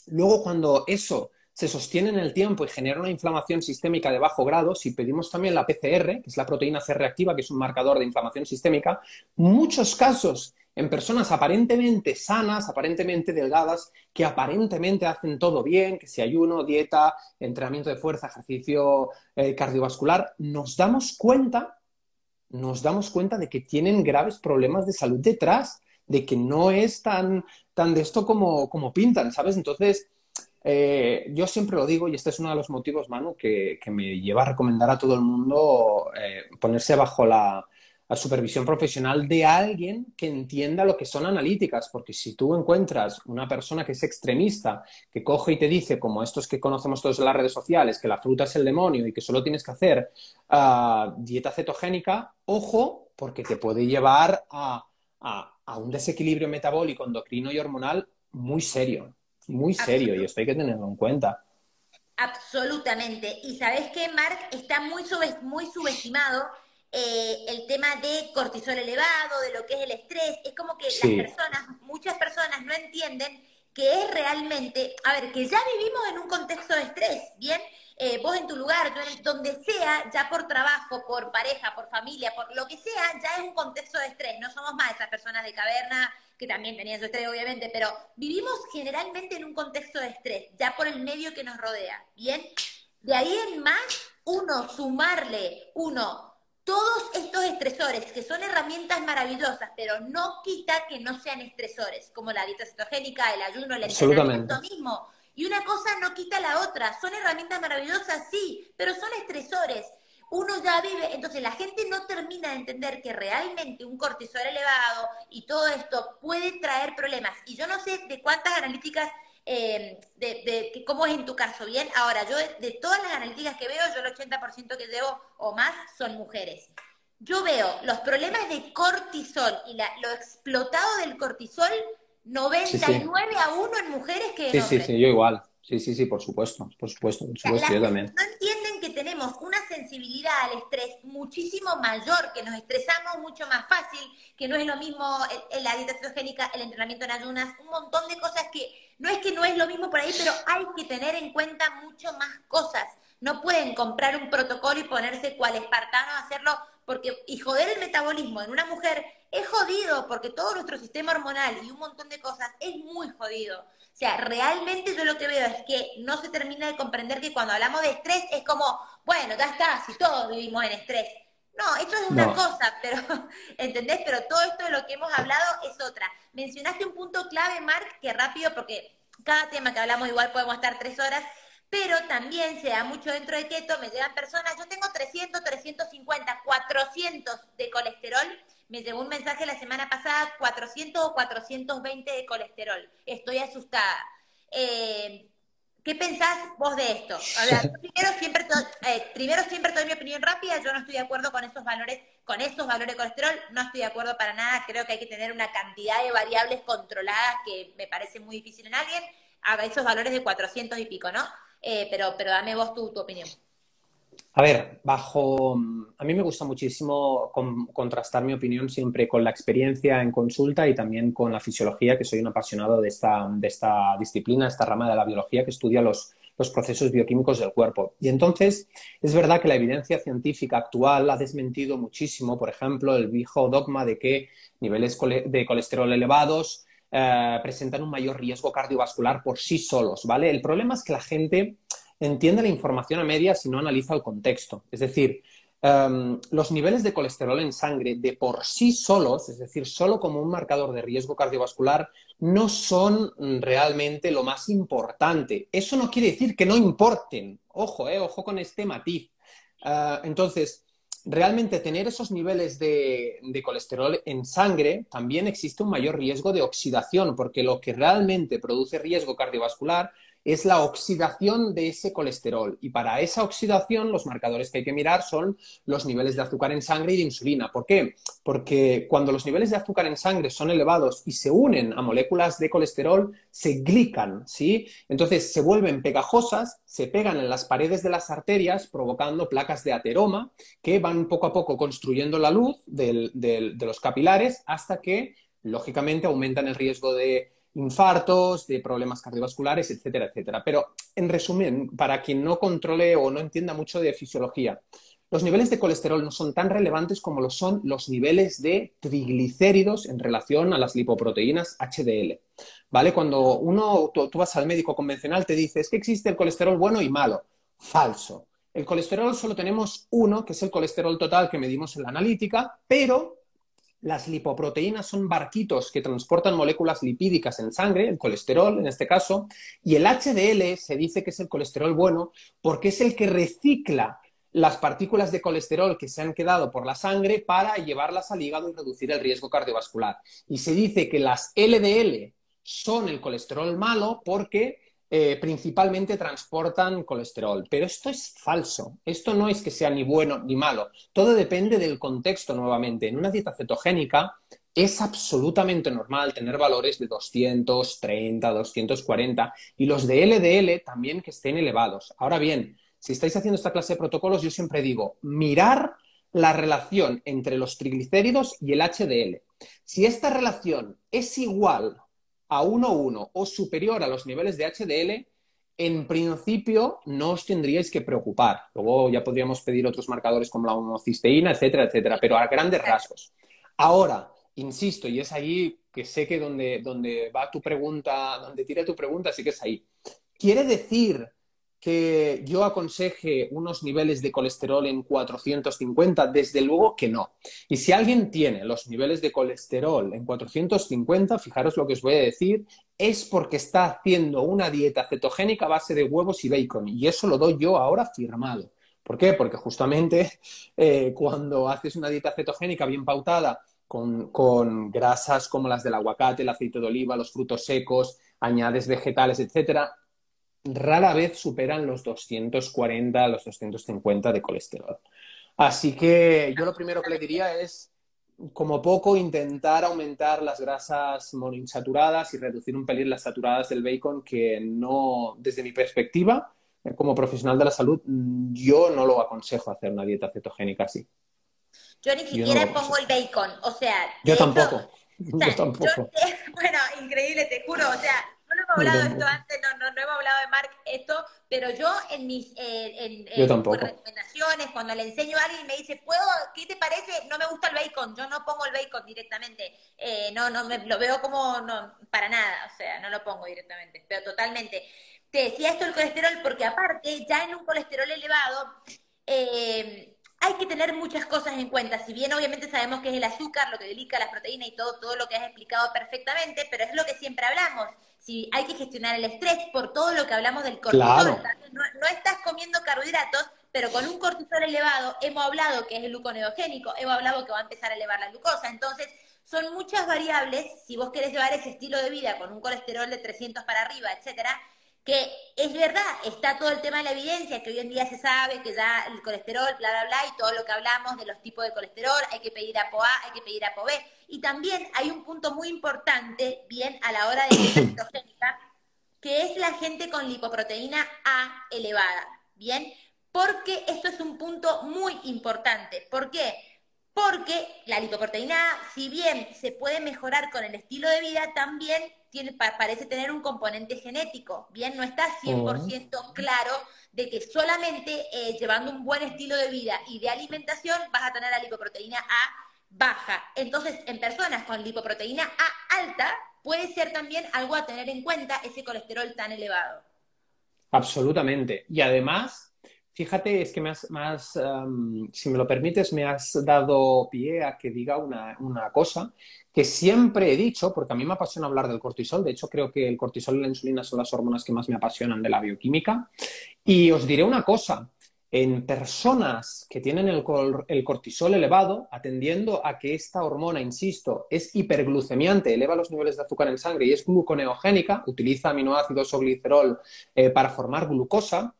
Luego, cuando eso se sostiene en el tiempo y genera una inflamación sistémica de bajo grado, si pedimos también la PCR, que es la proteína C reactiva, que es un marcador de inflamación sistémica, muchos casos en personas aparentemente sanas, aparentemente delgadas, que aparentemente hacen todo bien, que si ayuno, dieta, entrenamiento de fuerza, ejercicio eh, cardiovascular, nos damos cuenta, nos damos cuenta de que tienen graves problemas de salud detrás, de que no es tan, tan de esto como, como pintan, ¿sabes? Entonces, eh, yo siempre lo digo, y este es uno de los motivos, Manu, que, me lleva a recomendar a todo el mundo eh, ponerse bajo la, supervisión profesional de alguien que entienda lo que son analíticas, porque si tú encuentras una persona que es extremista, que coge y te dice, como estos que conocemos todos en las redes sociales, que la fruta es el demonio y que solo tienes que hacer ah, dieta cetogénica, ojo, porque te puede llevar a un desequilibrio metabólico, endocrino y hormonal muy serio muy serio y esto hay que tenerlo en cuenta. Absolutamente. Y sabes qué, Mark, está muy, muy subestimado eh, el tema de cortisol elevado, de lo que es el estrés. Es como que las personas, muchas personas no entienden que es realmente, a ver, que ya vivimos en un contexto de estrés, ¿bien? Eh, vos en tu lugar, donde sea, ya por trabajo, por pareja, por familia, por lo que sea, ya es un contexto de estrés. No somos más esas personas de caverna que también tenían su estrés, obviamente, pero vivimos generalmente en un contexto de estrés, ya por el medio que nos rodea. Bien, de ahí en más, uno sumarle, uno, todos estos estresores, que son herramientas maravillosas, pero no quita que no sean estresores, como la dieta cetogénica, el ayuno, el entrenamiento mismo y una cosa no quita la otra. Son herramientas maravillosas, sí, pero son estresores. Uno ya vive, entonces la gente no termina de entender que realmente un cortisol elevado y todo esto puede traer problemas. Y yo no sé de cuántas analíticas, eh, de, de, cómo es en tu caso, ¿bien? Ahora, yo de, todas las analíticas que veo, yo el 80% que llevo o más son mujeres. Yo veo los problemas de cortisol y lo explotado del cortisol 99 a 1 en mujeres que en Sí, sí, sí, yo igual. Sí, sí, sí, por supuesto, por supuesto, por supuesto, yo también. No entienden que tenemos una sensibilidad al estrés muchísimo mayor, que nos estresamos mucho más fácil, que no es lo mismo la dieta cetogénica, el entrenamiento en ayunas, un montón de cosas que no es que no es lo mismo por ahí, pero hay que tener en cuenta mucho más cosas. No pueden comprar un protocolo y ponerse cual espartano a hacerlo porque, y joder el metabolismo en una mujer es jodido, porque todo nuestro sistema hormonal y un montón de cosas es muy jodido. O sea, realmente yo lo que veo es que no se termina de comprender que cuando hablamos de estrés es como, bueno, ya está, si todos vivimos en estrés. No, esto es una cosa, pero, <laughs> ¿entendés? Pero todo esto de lo que hemos hablado es otra. Mencionaste un punto clave, Mark, que rápido, porque cada tema que hablamos igual podemos estar tres horas, pero también se da mucho dentro de keto, me llegan personas, yo tengo 300, 350, 400 de colesterol, me llegó un mensaje la semana pasada, 400 o 420 de colesterol, estoy asustada. Eh, ¿Qué pensás vos de esto? primero siempre, eh, primero siempre doy mi opinión rápida, yo no estoy de acuerdo con esos valores, con esos valores de colesterol, no estoy de acuerdo para nada, creo que hay que tener una cantidad de variables controladas que me parece muy difícil en alguien, a esos valores de 400 y pico, ¿no? Eh, pero, pero dame vos tu, tu opinión. A ver, bajo. A mí me gusta muchísimo contrastar mi opinión siempre con la experiencia en consulta y también con la fisiología, que soy un apasionado de esta, de esta disciplina, esta rama de la biología que estudia los, los procesos bioquímicos del cuerpo. Y entonces, es verdad que la evidencia científica actual ha desmentido muchísimo, por ejemplo, el viejo dogma de que niveles de colesterol elevados eh, presentan un mayor riesgo cardiovascular por sí solos, ¿vale? El problema es que la gente entiende la información a medias y no analiza el contexto. Es decir, em, los niveles de colesterol en sangre de por sí solos, es decir, solo como un marcador de riesgo cardiovascular, no son realmente lo más importante. Eso no quiere decir que no importen. Ojo, eh, ojo con este matiz. Eh, entonces, realmente tener esos niveles de, colesterol en sangre, también existe un mayor riesgo de oxidación, porque lo que realmente produce riesgo cardiovascular es la oxidación de ese colesterol. Y para esa oxidación, los marcadores que hay que mirar son los niveles de azúcar en sangre y de insulina. ¿Por qué? Porque cuando los niveles de azúcar en sangre son elevados y se unen a moléculas de colesterol, se glican, ¿sí? Entonces se vuelven pegajosas, se pegan en las paredes de las arterias, provocando placas de ateroma que van poco a poco construyendo la luz de los capilares hasta que, lógicamente, aumentan el riesgo de infartos, de problemas cardiovasculares, etcétera, etcétera. Pero, en resumen, para quien no controle o no entienda mucho de fisiología, los niveles de colesterol no son tan relevantes como lo son los niveles de triglicéridos en relación a las lipoproteínas HDL. ¿Vale? Cuando uno, tú, vas al médico convencional, te dice, es que existe el colesterol bueno y malo. Falso. El colesterol solo tenemos uno, que es el colesterol total que medimos en la analítica, pero las lipoproteínas son barquitos que transportan moléculas lipídicas en sangre, el colesterol en este caso, y el HDL se dice que es el colesterol bueno porque es el que recicla las partículas de colesterol que se han quedado por la sangre para llevarlas al hígado y reducir el riesgo cardiovascular. Y se dice que las LDL son el colesterol malo porque eh, principalmente transportan colesterol. Pero esto es falso. Esto no es que sea ni bueno ni malo. Todo depende del contexto nuevamente. En una dieta cetogénica es absolutamente normal tener valores de 230, 240 y los de LDL también que estén elevados. Ahora bien, si estáis haciendo esta clase de protocolos, yo siempre digo, mirar la relación entre los triglicéridos y el HDL. Si esta relación es igual a 1,1 o superior a los niveles de HDL, en principio no os tendríais que preocupar. Luego ya podríamos pedir otros marcadores como la homocisteína, etcétera, etcétera, pero a grandes rasgos. Ahora, insisto, y es ahí que sé que donde, donde va tu pregunta, donde tira tu pregunta, sí que es ahí. Quiere decir que yo aconseje unos niveles de colesterol en 450? Desde luego que no. Y si alguien tiene los niveles de colesterol en 450, fijaros lo que os voy a decir, es porque está haciendo una dieta cetogénica a base de huevos y bacon. Y eso lo doy yo ahora firmado. ¿Por qué? Porque justamente eh, cuando haces una dieta cetogénica bien pautada, con, con, grasas como las del aguacate, el aceite de oliva, los frutos secos, añades vegetales, etcétera, rara vez superan los 240, los 250 de colesterol. Así que yo lo primero que le diría es, como poco, intentar aumentar las grasas monoinsaturadas y reducir un pelín las saturadas del bacon, que no, desde mi perspectiva, eh, como profesional de la salud, yo no lo aconsejo hacer una dieta cetogénica así. Yo ni siquiera pongo el bacon, o sea... Yo <laughs> tampoco. yo tampoco. <laughs> bueno, increíble, te juro, o sea, no hemos hablado de esto antes, no, no, no, hemos hablado de Mark esto, pero yo en mis eh, recomendaciones, cuando le enseño a alguien y me dice, ¿puedo, qué te parece? No me gusta el bacon, yo no pongo el bacon directamente, eh, no, no, me, lo veo como, no, para nada, o sea, no lo pongo directamente, pero totalmente. Te decía esto el colesterol porque aparte, ya en un colesterol elevado, eh, hay que tener muchas cosas en cuenta. Si bien obviamente sabemos que es el azúcar, lo que delica las proteínas y todo, todo lo que has explicado perfectamente, pero es lo que siempre hablamos si hay que gestionar el estrés por todo lo que hablamos del cortisol. No, estás comiendo carbohidratos, pero con un cortisol elevado hemos hablado que es el gluconeogénico, hemos hablado que va a empezar a elevar la glucosa. Entonces, son muchas variables, si vos querés llevar ese estilo de vida con un colesterol de 300 para arriba, etcétera, que es verdad, está todo el tema de la evidencia, que hoy en día se sabe que ya el colesterol, bla, bla, bla, y todo lo que hablamos de los tipos de colesterol, hay que pedir ApoA, hay que pedir ApoB. Y también hay un punto muy importante, bien, a la hora de la <coughs> cetogénica, que es la gente con lipoproteína A elevada, bien, porque esto es un punto muy importante. ¿Por qué? Porque la lipoproteína A, si bien se puede mejorar con el estilo de vida, también parece tener un componente genético. Bien, no está 100% claro de que solamente eh, llevando un buen estilo de vida y de alimentación vas a tener la lipoproteína A baja. Entonces, en personas con lipoproteína A alta, puede ser también algo a tener en cuenta ese colesterol tan elevado. Absolutamente. Y además, Fíjate, es que me has, si me lo permites, me has dado pie a que diga una, cosa que siempre he dicho, porque a mí me apasiona hablar del cortisol, de hecho creo que el cortisol y la insulina son las hormonas que más me apasionan de la bioquímica, y os diré una cosa, en personas que tienen el, cortisol elevado, atendiendo a que esta hormona, insisto, es hiperglucemiante, eleva los niveles de azúcar en sangre y es gluconeogénica, utiliza aminoácidos o glicerol eh, para formar glucosa,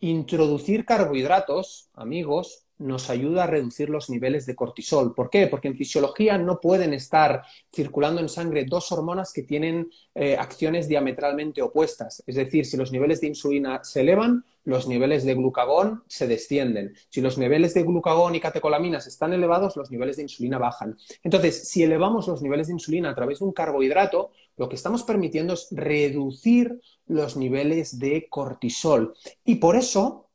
introducir carbohidratos, amigos, nos ayuda a reducir los niveles de cortisol. ¿Por qué? Porque en fisiología no pueden estar circulando en sangre dos hormonas que tienen eh, acciones diametralmente opuestas. Es decir, si los niveles de insulina se elevan, los niveles de glucagón se descienden. Si los niveles de glucagón y catecolaminas están elevados, los niveles de insulina bajan. Entonces, si elevamos los niveles de insulina a través de un carbohidrato, lo que estamos permitiendo es reducir los niveles de cortisol. Y por eso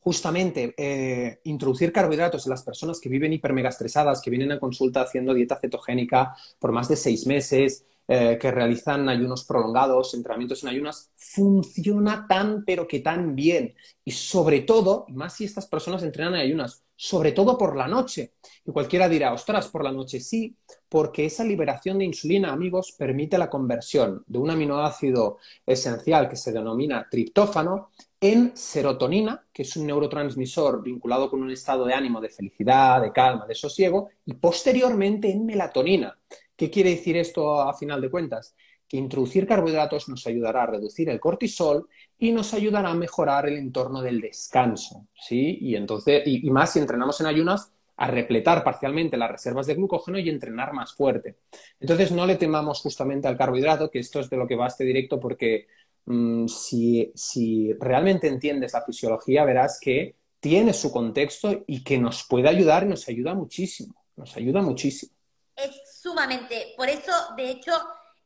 justamente eh, introducir carbohidratos en las personas que viven hipermegastresadas, que vienen a consulta haciendo dieta cetogénica por más de seis meses, eh, que realizan ayunos prolongados, entrenamientos en ayunas, funciona tan pero que tan bien. Y sobre todo, más si estas personas entrenan en ayunas, sobre todo por la noche. Y cualquiera dirá, ostras, por la noche sí, porque esa liberación de insulina, amigos, permite la conversión de un aminoácido esencial que se denomina triptófano en serotonina, que es un neurotransmisor vinculado con un estado de ánimo de felicidad, de calma, de sosiego, y posteriormente en melatonina. ¿Qué quiere decir esto a final de cuentas? Introducir carbohidratos nos ayudará a reducir el cortisol y nos ayudará a mejorar el entorno del descanso, ¿sí? Y entonces, y, más si entrenamos en ayunas, a repletar parcialmente las reservas de glucógeno y entrenar más fuerte. Entonces, no le temamos justamente al carbohidrato, que esto es de lo que va este directo, porque Mm, si, realmente entiendes la fisiología, verás que tiene su contexto y que nos puede ayudar y nos ayuda muchísimo. Nos ayuda muchísimo. Es sumamente. Por eso, de hecho,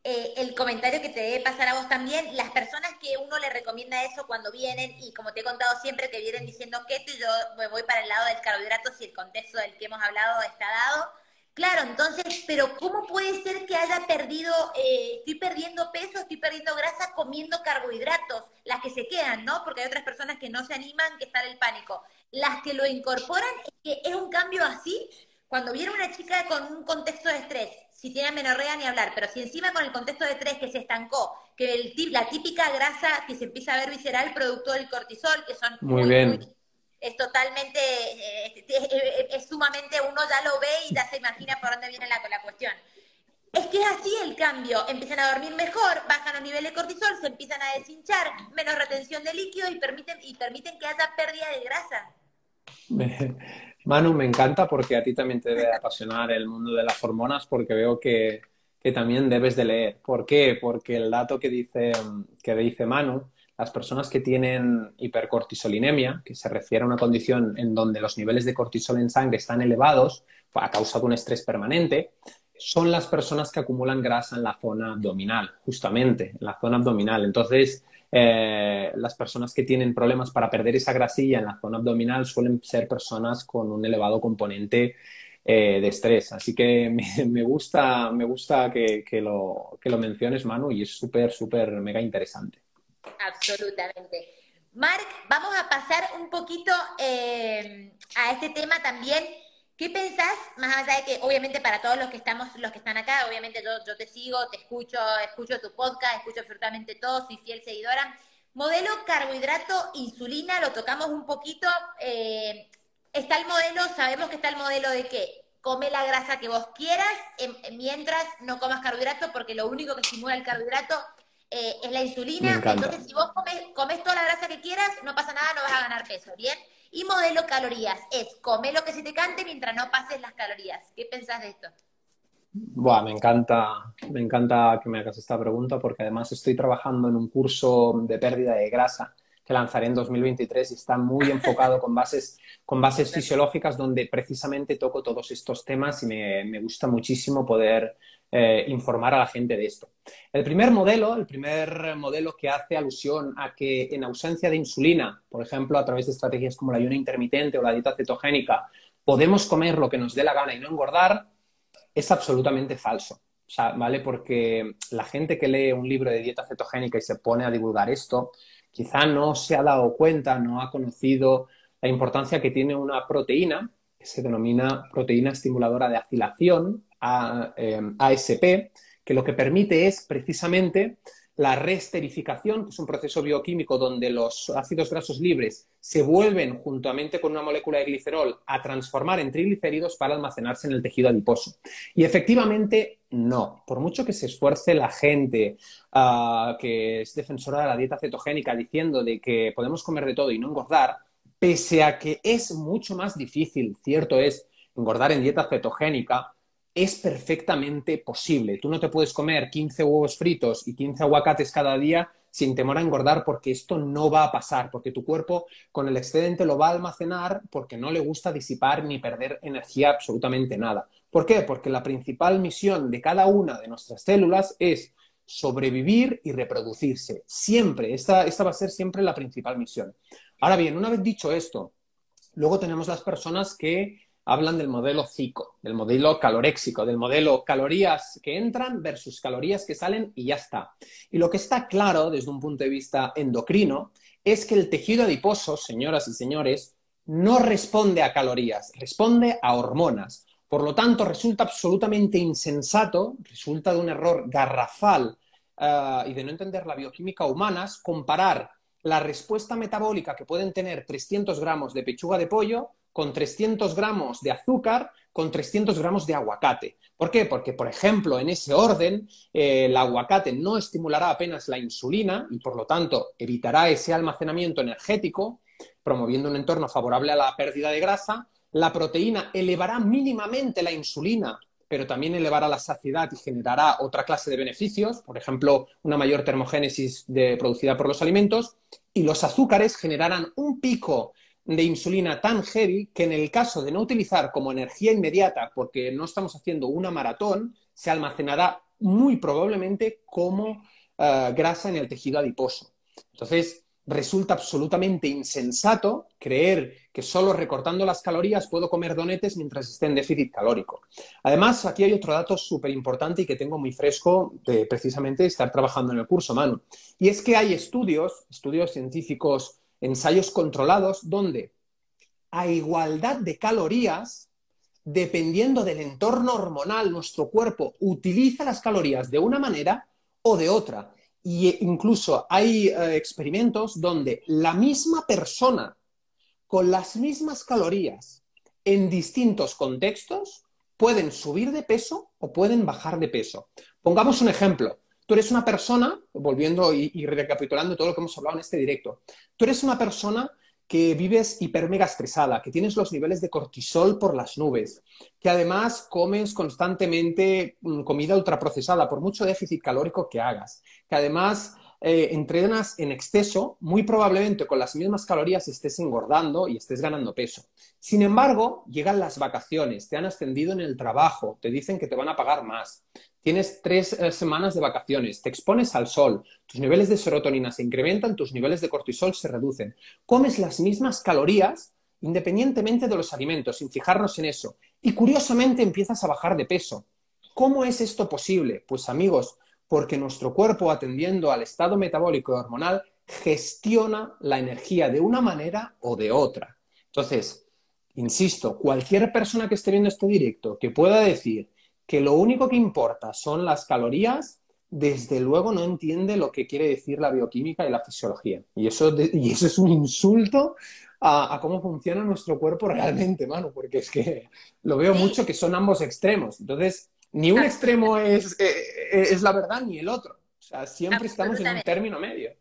eh, el comentario que te debe pasar a vos también, las personas que uno le recomienda eso cuando vienen, y como te he contado siempre, que vienen diciendo que yo me voy para el lado del carbohidrato si el contexto del que hemos hablado está dado Claro, entonces, pero ¿cómo puede ser que haya perdido, eh, estoy perdiendo peso, estoy perdiendo grasa comiendo carbohidratos, las que se quedan, ¿no? Porque hay otras personas que no se animan, que están en el pánico. Las que lo incorporan, es que es un cambio así. Cuando viene una chica con un contexto de estrés, si tiene menorrea ni hablar, pero si encima con el contexto de estrés que se estancó, que el, la típica grasa que se empieza a ver visceral producto del cortisol, que son muy, bien es totalmente, eh, es, sumamente, uno ya lo ve y ya se imagina por dónde viene la, la cuestión. Es que es así el cambio, empiezan a dormir mejor, bajan los niveles de cortisol, se empiezan a deshinchar, menos retención de líquido y permiten, y permiten que haya pérdida de grasa. Manu, me encanta porque a ti también te debe apasionar el mundo de las hormonas porque veo que, que también debes de leer. ¿Por qué? Porque el dato que dice, que dice Manu las personas que tienen hipercortisolinemia, que se refiere a una condición en donde los niveles de cortisol en sangre están elevados a causa de un estrés permanente, son las personas que acumulan grasa en la zona abdominal, justamente, en la zona abdominal. Entonces, eh, las personas que tienen problemas para perder esa grasilla en la zona abdominal suelen ser personas con un elevado componente eh, de estrés. Así que <laughs> me, gusta, me gusta que, lo, que lo menciones, Manu, y es súper, súper, mega interesante. Absolutamente. Marc, vamos a pasar un poquito eh, a este tema también. ¿Qué pensás, más allá de que obviamente para todos los que estamos, los que están acá, obviamente yo, yo te sigo, te escucho, escucho tu podcast, escucho absolutamente todo, soy fiel seguidora. Modelo carbohidrato, insulina, lo tocamos un poquito. Eh, está el modelo, sabemos que está el modelo de que come la grasa que vos quieras mientras no comas carbohidrato, porque lo único que estimula el carbohidrato eh, es la insulina. Entonces, si vos comes, toda la grasa que quieras, no pasa nada, no vas a ganar peso, ¿bien? Y modelo calorías es come lo que se te cante mientras no pases las calorías. ¿Qué pensás de esto? Buah, me encanta, me encanta que me hagas esta pregunta porque además estoy trabajando en un curso de pérdida de grasa que lanzaré en 2023 y está muy <laughs> enfocado con bases, con bases fisiológicas donde precisamente toco todos estos temas y me, me gusta muchísimo poder eh, informar a la gente de esto. El primer modelo, el primer modelo que hace alusión a que en ausencia de insulina, por ejemplo, a través de estrategias como la ayuno intermitente o la dieta cetogénica, podemos comer lo que nos dé la gana y no engordar, es absolutamente falso. ¿vale? Porque la gente que lee un libro de dieta cetogénica y se pone a divulgar esto, quizá no se ha dado cuenta, no ha conocido la importancia que tiene una proteína, que se denomina proteína estimuladora de acilación, ASP, em, que lo que permite es precisamente la resterificación, que es un proceso bioquímico donde los ácidos grasos libres se vuelven juntamente con una molécula de glicerol a transformar en triglicéridos para almacenarse en el tejido adiposo. Y efectivamente, no. Por mucho que se esfuerce la gente ah, que es defensora de la dieta cetogénica diciendo de que podemos comer de todo y no engordar, pese a que es mucho más difícil, cierto es, engordar en dieta cetogénica, es perfectamente posible. Tú no te puedes comer 15 huevos fritos y 15 aguacates cada día sin temor a engordar porque esto no va a pasar, porque tu cuerpo con el excedente lo va a almacenar porque no le gusta disipar ni perder energía absolutamente nada. ¿Por qué? Porque la principal misión de cada una de nuestras células es sobrevivir y reproducirse. Siempre, esta, esta va a ser siempre la principal misión. Ahora bien, una vez dicho esto, luego tenemos las personas que hablan del modelo CICO, del modelo caloréxico, del modelo calorías que entran versus calorías que salen y ya está. Y lo que está claro desde un punto de vista endocrino es que el tejido adiposo, señoras y señores, no responde a calorías, responde a hormonas. Por lo tanto, resulta absolutamente insensato, resulta de un error garrafal eh, y de no entender la bioquímica humana, comparar la respuesta metabólica que pueden tener 300 gramos de pechuga de pollo con 300 gramos de azúcar con 300 gramos de aguacate. ¿Por qué? Porque, por ejemplo, en ese orden, eh, el aguacate no estimulará apenas la insulina y, por lo tanto, evitará ese almacenamiento energético, promoviendo un entorno favorable a la pérdida de grasa. La proteína elevará mínimamente la insulina, pero también elevará la saciedad y generará otra clase de beneficios, por ejemplo, una mayor termogénesis producida por los alimentos. Y los azúcares generarán un pico de insulina tan heavy que en el caso de no utilizar como energía inmediata, porque no estamos haciendo una maratón, se almacenará muy probablemente como eh, grasa en el tejido adiposo. Entonces, resulta absolutamente insensato creer que solo recortando las calorías puedo comer donetes mientras esté en déficit calórico. Además, aquí hay otro dato súper importante y que tengo muy fresco de precisamente estar trabajando en el curso, Manu. Y es que hay estudios, estudios científicos ensayos controlados donde a igualdad de calorías, dependiendo del entorno hormonal, nuestro cuerpo utiliza las calorías de una manera o de otra. Y incluso hay eh, experimentos donde la misma persona con las mismas calorías en distintos contextos pueden subir de peso o pueden bajar de peso. Pongamos un ejemplo. Tú eres una persona, volviendo y, recapitulando todo lo que hemos hablado en este directo, tú eres una persona que vives hiper mega estresada, que tienes los niveles de cortisol por las nubes, que además comes constantemente mm, comida ultraprocesada, por mucho déficit calórico que hagas, que además eh, entrenas en exceso, muy probablemente con las mismas calorías estés engordando y estés ganando peso. Sin embargo, llegan las vacaciones, te han ascendido en el trabajo, te dicen que te van a pagar más, tienes tres eh, semanas de vacaciones, te expones al sol, tus niveles de serotonina se incrementan, tus niveles de cortisol se reducen. Comes las mismas calorías independientemente de los alimentos, sin fijarnos en eso. Y curiosamente empiezas a bajar de peso. ¿Cómo es esto posible? Pues amigos, porque nuestro cuerpo, atendiendo al estado metabólico y hormonal, gestiona la energía de una manera o de otra. Entonces, insisto, cualquier persona que esté viendo este directo que pueda decir que lo único que importa son las calorías, desde luego no entiende lo que quiere decir la bioquímica y la fisiología. Y eso, y eso es un insulto a, cómo funciona nuestro cuerpo realmente, mano, porque es que lo veo mucho que son ambos extremos. Entonces, ni un extremo es, eh, es la verdad ni el otro. O sea, siempre estamos en un término medio.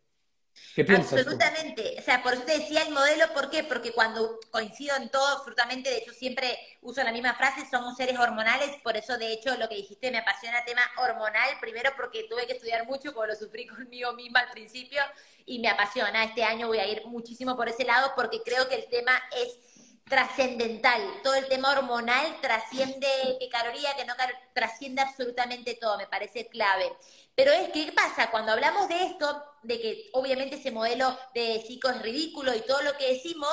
Absolutamente. O sea, por eso te decía el modelo, ¿por qué? Porque cuando coincido en todo, absolutamente, de hecho siempre uso la misma frase, somos seres hormonales, por eso de hecho lo que dijiste me apasiona el tema hormonal, primero porque tuve que estudiar mucho, como lo sufrí conmigo misma al principio, y me apasiona. Este año voy a ir muchísimo por ese lado porque creo que el tema es trascendental. Todo el tema hormonal trasciende qué caloría, que no trasciende absolutamente todo, me parece clave. Pero es que, ¿qué pasa? Cuando hablamos de esto, de que obviamente ese modelo de psico es ridículo y todo lo que decimos,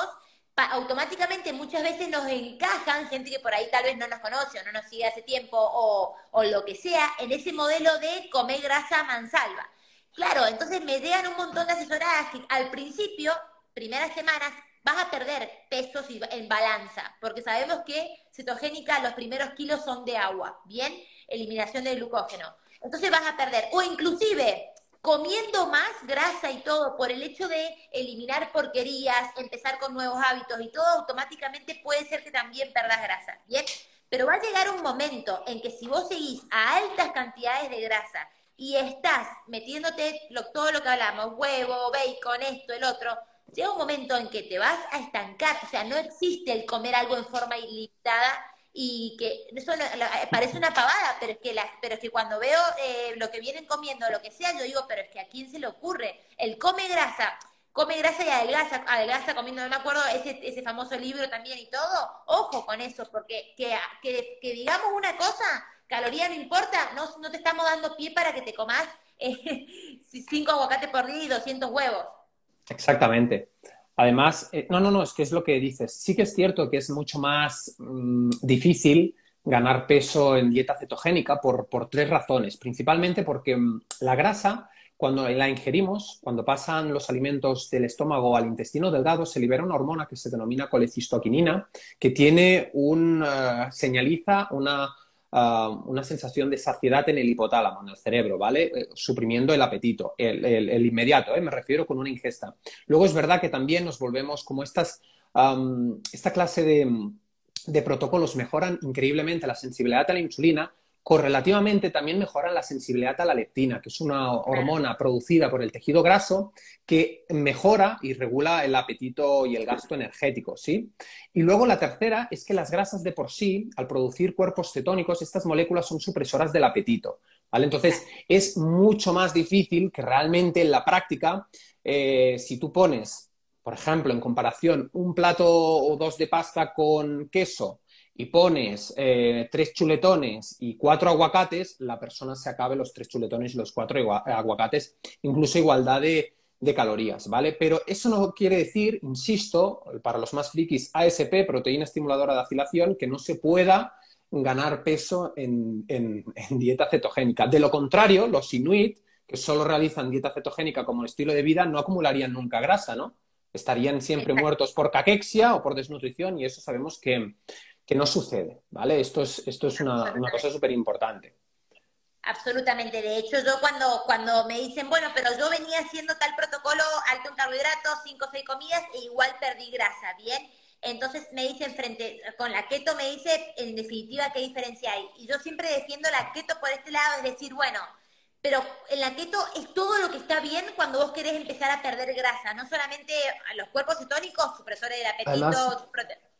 automáticamente muchas veces nos encajan gente que por ahí tal vez no nos conoce o no nos sigue hace tiempo o, o lo que sea, en ese modelo de comer grasa mansalva. Claro, entonces me llegan un montón de asesoradas que al principio, primeras semanas, vas a perder pesos en balanza, porque sabemos que cetogénica los primeros kilos son de agua, ¿bien? Eliminación del glucógeno. Entonces vas a perder, o inclusive comiendo más grasa y todo por el hecho de eliminar porquerías, empezar con nuevos hábitos y todo, automáticamente puede ser que también perdas grasa, ¿bien? Pero va a llegar un momento en que si vos seguís a altas cantidades de grasa y estás metiéndote todo lo que hablamos, huevo, bacon, esto, el otro, llega un momento en que te vas a estancar, o sea, no existe el comer algo en forma ilimitada y que eso eh, parece una pavada, pero es que, pero es que cuando veo eh, lo que vienen comiendo, lo que sea, yo digo, pero es que a quién se le ocurre, el come grasa, come grasa y adelgaza, adelgaza comiendo, no me acuerdo, ese, ese famoso libro también y todo, ojo con eso, porque que, que, que digamos una cosa, caloría no importa, no, no te estamos dando pie para que te comas eh, <laughs> cinco aguacates por día y 200 huevos. Exactamente. Además, eh, no, no, no, es que es lo que dices. Sí que es cierto que es mucho más mm, difícil ganar peso en dieta cetogénica por, tres razones. Principalmente porque mm, la grasa, cuando la ingerimos, cuando pasan los alimentos del estómago al intestino delgado, se libera una hormona que se denomina colecistoquinina, que tiene un, eh, señaliza una una sensación de saciedad en el hipotálamo, en el cerebro, ¿vale? Eh, suprimiendo el apetito, el, inmediato, ¿eh? me refiero con una ingesta. Luego es verdad que también nos volvemos como estas, esta clase de, de protocolos mejoran increíblemente la sensibilidad a la insulina, correlativamente también mejoran la sensibilidad a la leptina, que es una hormona producida por el tejido graso que mejora y regula el apetito y el gasto energético, ¿sí? Y luego la tercera es que las grasas de por sí, al producir cuerpos cetónicos, estas moléculas son supresoras del apetito, ¿vale? Entonces, es mucho más difícil que realmente en la práctica, eh, si tú pones, por ejemplo, en comparación, un plato o dos de pasta con queso, y pones eh, tres chuletones y cuatro aguacates, la persona se acabe los tres chuletones y los cuatro aguacates, incluso igualdad de, calorías, ¿vale? Pero eso no quiere decir, insisto, para los más frikis, ASP, proteína estimuladora de acilación, que no se pueda ganar peso en, dieta cetogénica. De lo contrario, los inuit, que solo realizan dieta cetogénica como estilo de vida, no acumularían nunca grasa, ¿no? Estarían siempre muertos por caquexia o por desnutrición y eso sabemos que, que no sucede, ¿vale? Esto es, esto es una, cosa súper importante. Absolutamente. De hecho, yo cuando, cuando me dicen, bueno, pero yo venía haciendo tal protocolo alto en carbohidratos, cinco o seis comidas, e igual perdí grasa, ¿bien? Entonces me dicen frente, con la keto me dice, en definitiva, ¿qué diferencia hay? Y yo siempre defiendo la keto por este lado, es decir, bueno, pero en la keto es todo lo que está bien cuando vos querés empezar a perder grasa, no solamente los cuerpos cetónicos, supresores del apetito,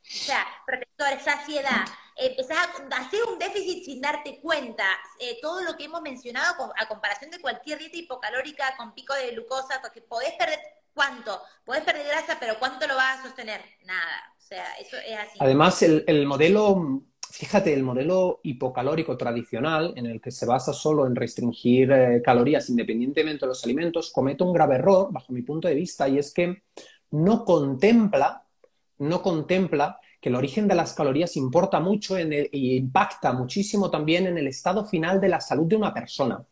o sea, protectores, saciedad. Empezás a hacer un déficit sin darte cuenta. Eh, todo lo que hemos mencionado a comparación de cualquier dieta hipocalórica con pico de glucosa, porque podés perder cuánto, podés perder grasa, pero ¿cuánto lo vas a sostener? Nada. O sea, eso es así. Además, el, modelo, fíjate, el modelo hipocalórico tradicional, en el que se basa solo en restringir eh, calorías independientemente de los alimentos, comete un grave error, bajo mi punto de vista, y es que no contempla no contempla que el origen de las calorías importa mucho e impacta muchísimo también en el estado final de la salud de una persona.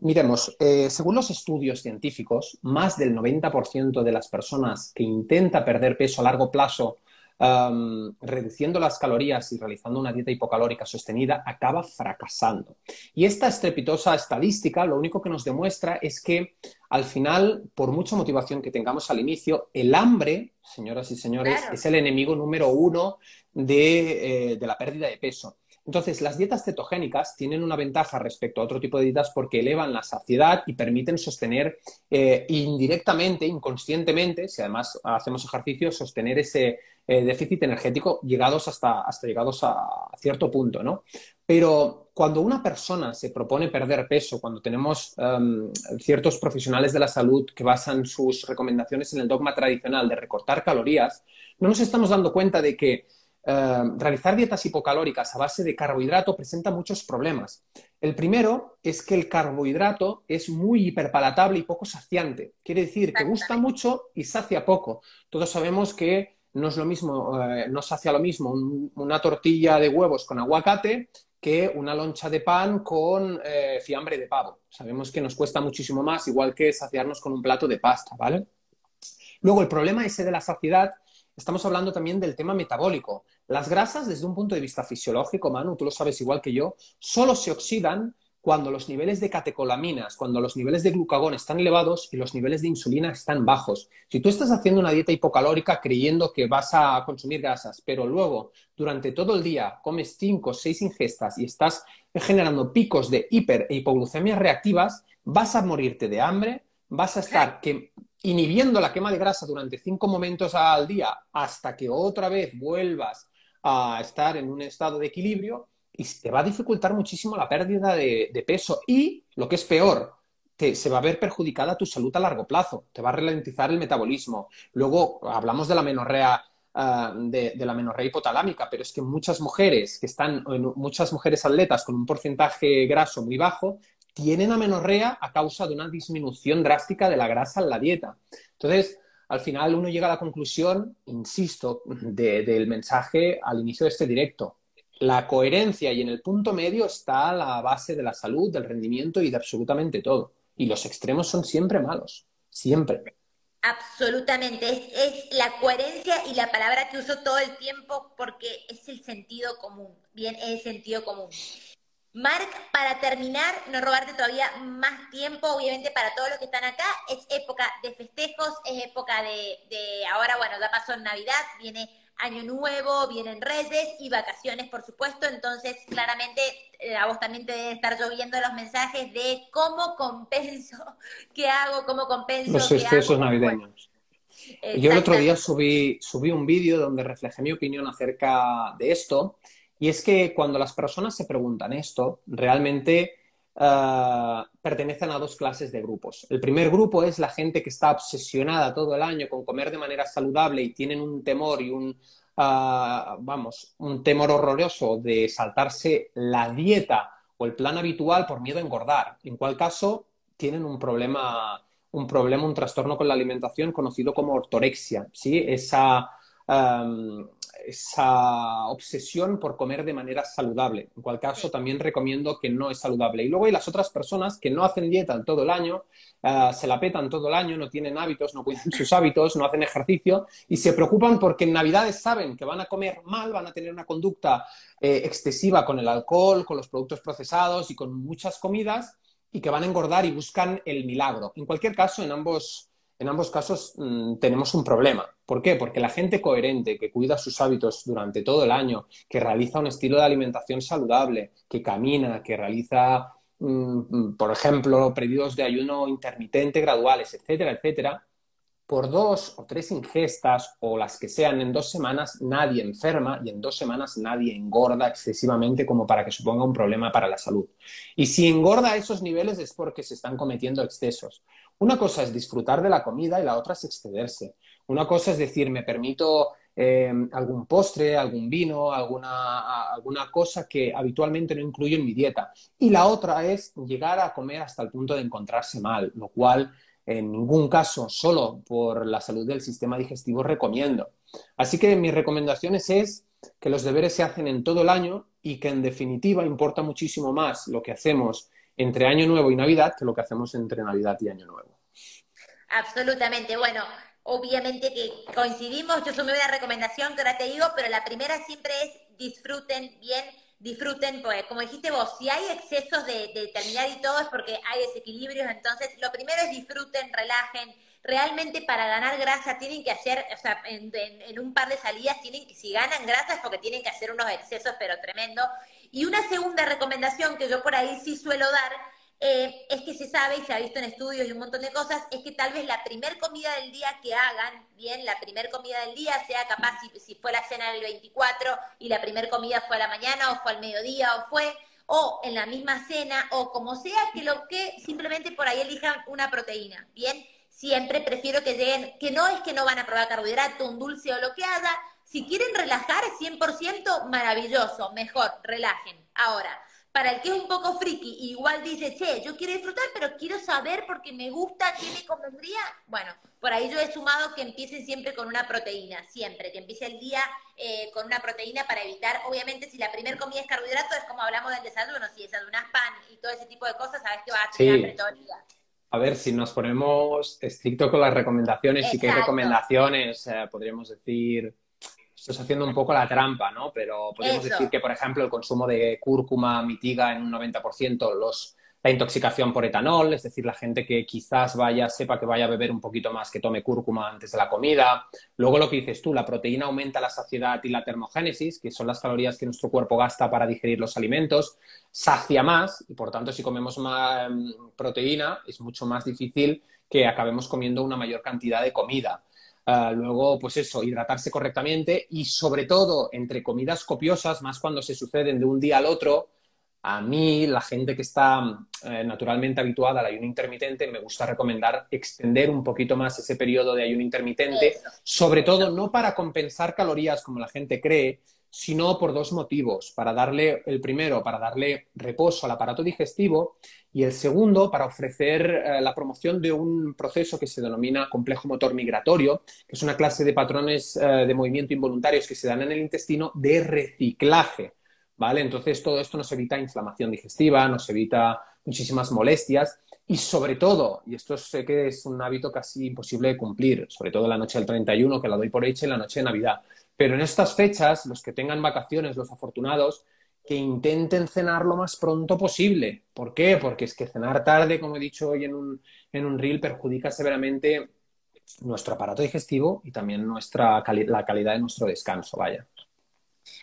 Miremos, eh, según los estudios científicos, más del 90% de las personas que intenta perder peso a largo plazo reduciendo las calorías y realizando una dieta hipocalórica sostenida, acaba fracasando. Y esta estrepitosa estadística lo único que nos demuestra es que al final, por mucha motivación que tengamos al inicio, el hambre, señoras y señores, es el enemigo número uno de, eh, de la pérdida de peso. Entonces, las dietas cetogénicas tienen una ventaja respecto a otro tipo de dietas porque elevan la saciedad y permiten sostener eh, indirectamente, inconscientemente, si además hacemos ejercicio, sostener ese eh, déficit energético llegados hasta, hasta llegados a cierto punto, ¿no? Pero cuando una persona se propone perder peso, cuando tenemos em, ciertos profesionales de la salud que basan sus recomendaciones en el dogma tradicional de recortar calorías, no nos estamos dando cuenta de que eh, realizar dietas hipocalóricas a base de carbohidrato presenta muchos problemas. El primero es que el carbohidrato es muy hiperpalatable y poco saciante. Quiere decir que gusta mucho y sacia poco. Todos sabemos que no es lo mismo, eh, no sacia lo mismo una tortilla de huevos con aguacate que una loncha de pan con eh, fiambre de pavo. Sabemos que nos cuesta muchísimo más, igual que saciarnos con un plato de pasta, ¿vale? Luego, el problema ese de la saciedad estamos hablando también del tema metabólico. Las grasas, desde un punto de vista fisiológico, Manu, tú lo sabes igual que yo, solo se oxidan cuando los niveles de catecolaminas, cuando los niveles de glucagón están elevados y los niveles de insulina están bajos. Si tú estás haciendo una dieta hipocalórica creyendo que vas a consumir grasas, pero luego durante todo el día comes 5 o 6 ingestas y estás generando picos de hiper e hipoglucemias reactivas, vas a morirte de hambre, vas a estar inhibiendo la quema de grasa durante 5 momentos al día hasta que otra vez vuelvas a estar en un estado de equilibrio y te va a dificultar muchísimo la pérdida de, peso y, lo que es peor, te, se va a ver perjudicada tu salud a largo plazo, te va a ralentizar el metabolismo. Luego hablamos de la menorrea. Ah, de, la menorrea hipotalámica, pero es que muchas mujeres que están, muchas mujeres atletas con un porcentaje graso muy bajo, tienen amenorrea a causa de una disminución drástica de la grasa en la dieta. Entonces, al final uno llega a la conclusión, insisto, del mensaje al inicio de este directo la coherencia y en el punto medio está la base de la salud, del rendimiento y de absolutamente todo. Y los extremos son siempre malos, siempre. Absolutamente, es, la coherencia y la palabra que uso todo el tiempo porque es el sentido común, bien, es el sentido común. Marc, para terminar, no robarte todavía más tiempo, obviamente para todos los que están acá, es época de festejos, es época de, de ahora, bueno, ya pasó Navidad, viene Año Nuevo, vienen Reyes y vacaciones, por supuesto. Entonces, claramente, eh, a vos también te debe estar lloviendo los mensajes de cómo compenso, <laughs> qué hago, cómo compenso. Los excesos navideños. Yo el otro día subí, subí un vídeo donde reflejé mi opinión acerca de esto. Y es que cuando las personas se preguntan esto, realmente uh, pertenecen a dos clases de grupos. El primer grupo es la gente que está obsesionada todo el año con comer de manera saludable y tienen un temor y un, uh, vamos, un temor horroroso de saltarse la dieta o el plan habitual por miedo a engordar, en cual caso tienen un problema, un problema, un trastorno con la alimentación conocido como ortorexia, ¿sí? Esa, um, esa obsesión por comer de manera saludable, en cual caso también recomiendo que no es saludable. Y luego hay las otras personas que no hacen dieta todo el año, eh, se la petan todo el año, no tienen hábitos, no cuidan sus hábitos, no hacen ejercicio y se preocupan porque en Navidades saben que van a comer mal, van a tener una conducta eh, excesiva con el alcohol, con los productos procesados y con muchas comidas y que van a engordar y buscan el milagro. En cualquier caso, en ambos en ambos casos mm, tenemos un problema. ¿Por qué? Porque la gente coherente, que cuida sus hábitos durante todo el año, que realiza un estilo de alimentación saludable, que camina, que realiza, mm, por ejemplo, periodos de ayuno intermitente graduales, etcétera, etcétera, por dos o tres ingestas o las que sean en dos semanas, nadie enferma y en dos semanas nadie engorda excesivamente como para que suponga un problema para la salud. Y si engorda a esos niveles es porque se están cometiendo excesos. Una cosa es disfrutar de la comida y la otra es excederse. Una cosa es decir, me permito eh, algún postre, algún vino, alguna, alguna cosa que habitualmente no incluyo en mi dieta. Y la otra es llegar a comer hasta el punto de encontrarse mal, lo cual en ningún caso, solo por la salud del sistema digestivo, recomiendo. Así que mis recomendaciones es que los deberes se hacen en todo el año y que en definitiva importa muchísimo más lo que hacemos entre Año Nuevo y Navidad que lo que hacemos entre Navidad y Año Nuevo. Absolutamente. Bueno, obviamente que coincidimos. Yo sumé una recomendación que ahora te digo, pero la primera siempre es disfruten bien, disfruten, pues como dijiste vos, si hay excesos de, de terminar y todo es porque hay desequilibrios. Entonces, lo primero es disfruten, relajen realmente para ganar grasa tienen que hacer, o sea, en, un par de salidas tienen que, si ganan grasa es porque tienen que hacer unos excesos, pero tremendo. Y una segunda recomendación que yo por ahí sí suelo dar eh, es que se sabe y se ha visto en estudios y un montón de cosas, es que tal vez la primer comida del día que hagan, bien, la primer comida del día sea capaz si, fue la cena del 24 y la primer comida fue a la mañana o fue al mediodía o fue, o en la misma cena o como sea, que lo que simplemente por ahí elijan una proteína, bien siempre prefiero que lleguen, que no es que no van a probar carbohidrato, un dulce o lo que haga. Si quieren relajar 100%, maravilloso, mejor, relajen. Ahora, para el que es un poco friki, igual dice, che, yo quiero disfrutar, pero quiero saber porque me gusta, qué me convendría. Bueno, por ahí yo he sumado que empiecen siempre con una proteína, siempre, que empiece el día eh, con una proteína para evitar, obviamente, si la primera comida es carbohidrato, es como hablamos del desayuno, si desayunas pan y todo ese tipo de cosas, sabes que vas a tener hambre todo el día a ver, si nos ponemos estricto con las recomendaciones, y qué recomendaciones eh, podríamos decir, estás haciendo un poco la trampa, ¿no? Pero podríamos decir que, por ejemplo, el consumo de cúrcuma mitiga en un 90% los, la intoxicación por etanol, es decir, la gente que quizás vaya, sepa que vaya a beber un poquito más, que tome cúrcuma antes de la comida. Luego lo que dices tú, la proteína aumenta la saciedad y la termogénesis, que son las calorías que nuestro cuerpo gasta para digerir los alimentos, sacia más y por tanto si comemos más em, proteína es mucho más difícil que acabemos comiendo una mayor cantidad de comida. Ah, luego, pues eso, hidratarse correctamente y sobre todo entre comidas copiosas, más cuando se suceden de un día al otro, a mí, la gente que está eh, naturalmente habituada al ayuno intermitente, me gusta recomendar extender un poquito más ese periodo de ayuno intermitente, sobre todo no para compensar calorías como la gente cree, sino por dos motivos. Para darle, el primero, para darle reposo al aparato digestivo y el segundo, para ofrecer eh, la promoción de un proceso que se denomina complejo motor migratorio, que es una clase de patrones eh, de movimiento involuntarios que se dan en el intestino de reciclaje. ¿Vale? Entonces todo esto nos evita inflamación digestiva, nos evita muchísimas molestias y sobre todo, y esto sé que es un hábito casi imposible de cumplir, sobre todo la noche del 31, que la doy por hecha, y la noche de Navidad, pero en estas fechas, los que tengan vacaciones, los afortunados, que intenten cenar lo más pronto posible. ¿Por qué? Porque es que cenar tarde, como he dicho hoy en un, en un reel, perjudica severamente nuestro aparato digestivo y también nuestra la calidad de nuestro descanso, vaya.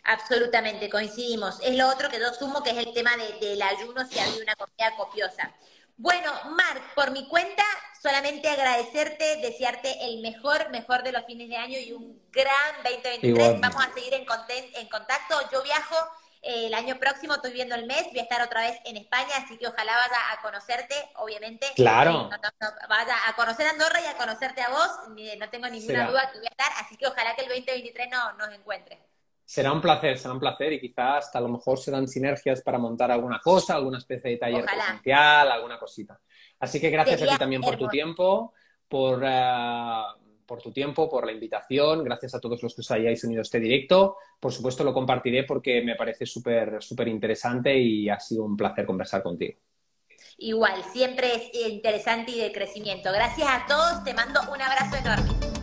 Absolutamente, coincidimos. Es lo otro que yo sumo, que es el tema del ayuno si hay una comida copiosa. Bueno, Marc, por mi cuenta, solamente agradecerte, desearte el mejor, mejor de los fines de año y un gran 2023. Vamos a seguir en, en contacto. Yo viajo eh, el año próximo, estoy viendo el mes, voy a estar otra vez en España, así que ojalá vaya a conocerte, obviamente. Claro. vaya a conocer Andorra y a conocerte a vos, no tengo ninguna duda que voy a estar, así que ojalá que el 2023 no, nos encuentre. Será un placer, será un placer y quizás hasta a lo mejor se dan sinergias para montar alguna cosa, alguna especie de taller presencial, alguna cosita. Así que gracias a ti también por tu tiempo, por, eh, por tu tiempo, por la invitación, gracias a todos los que os hayáis unido a este directo. Por supuesto lo compartiré porque me parece súper súper interesante y ha sido un placer conversar contigo. Igual, siempre es interesante y de crecimiento. Gracias a todos, te mando un abrazo enorme.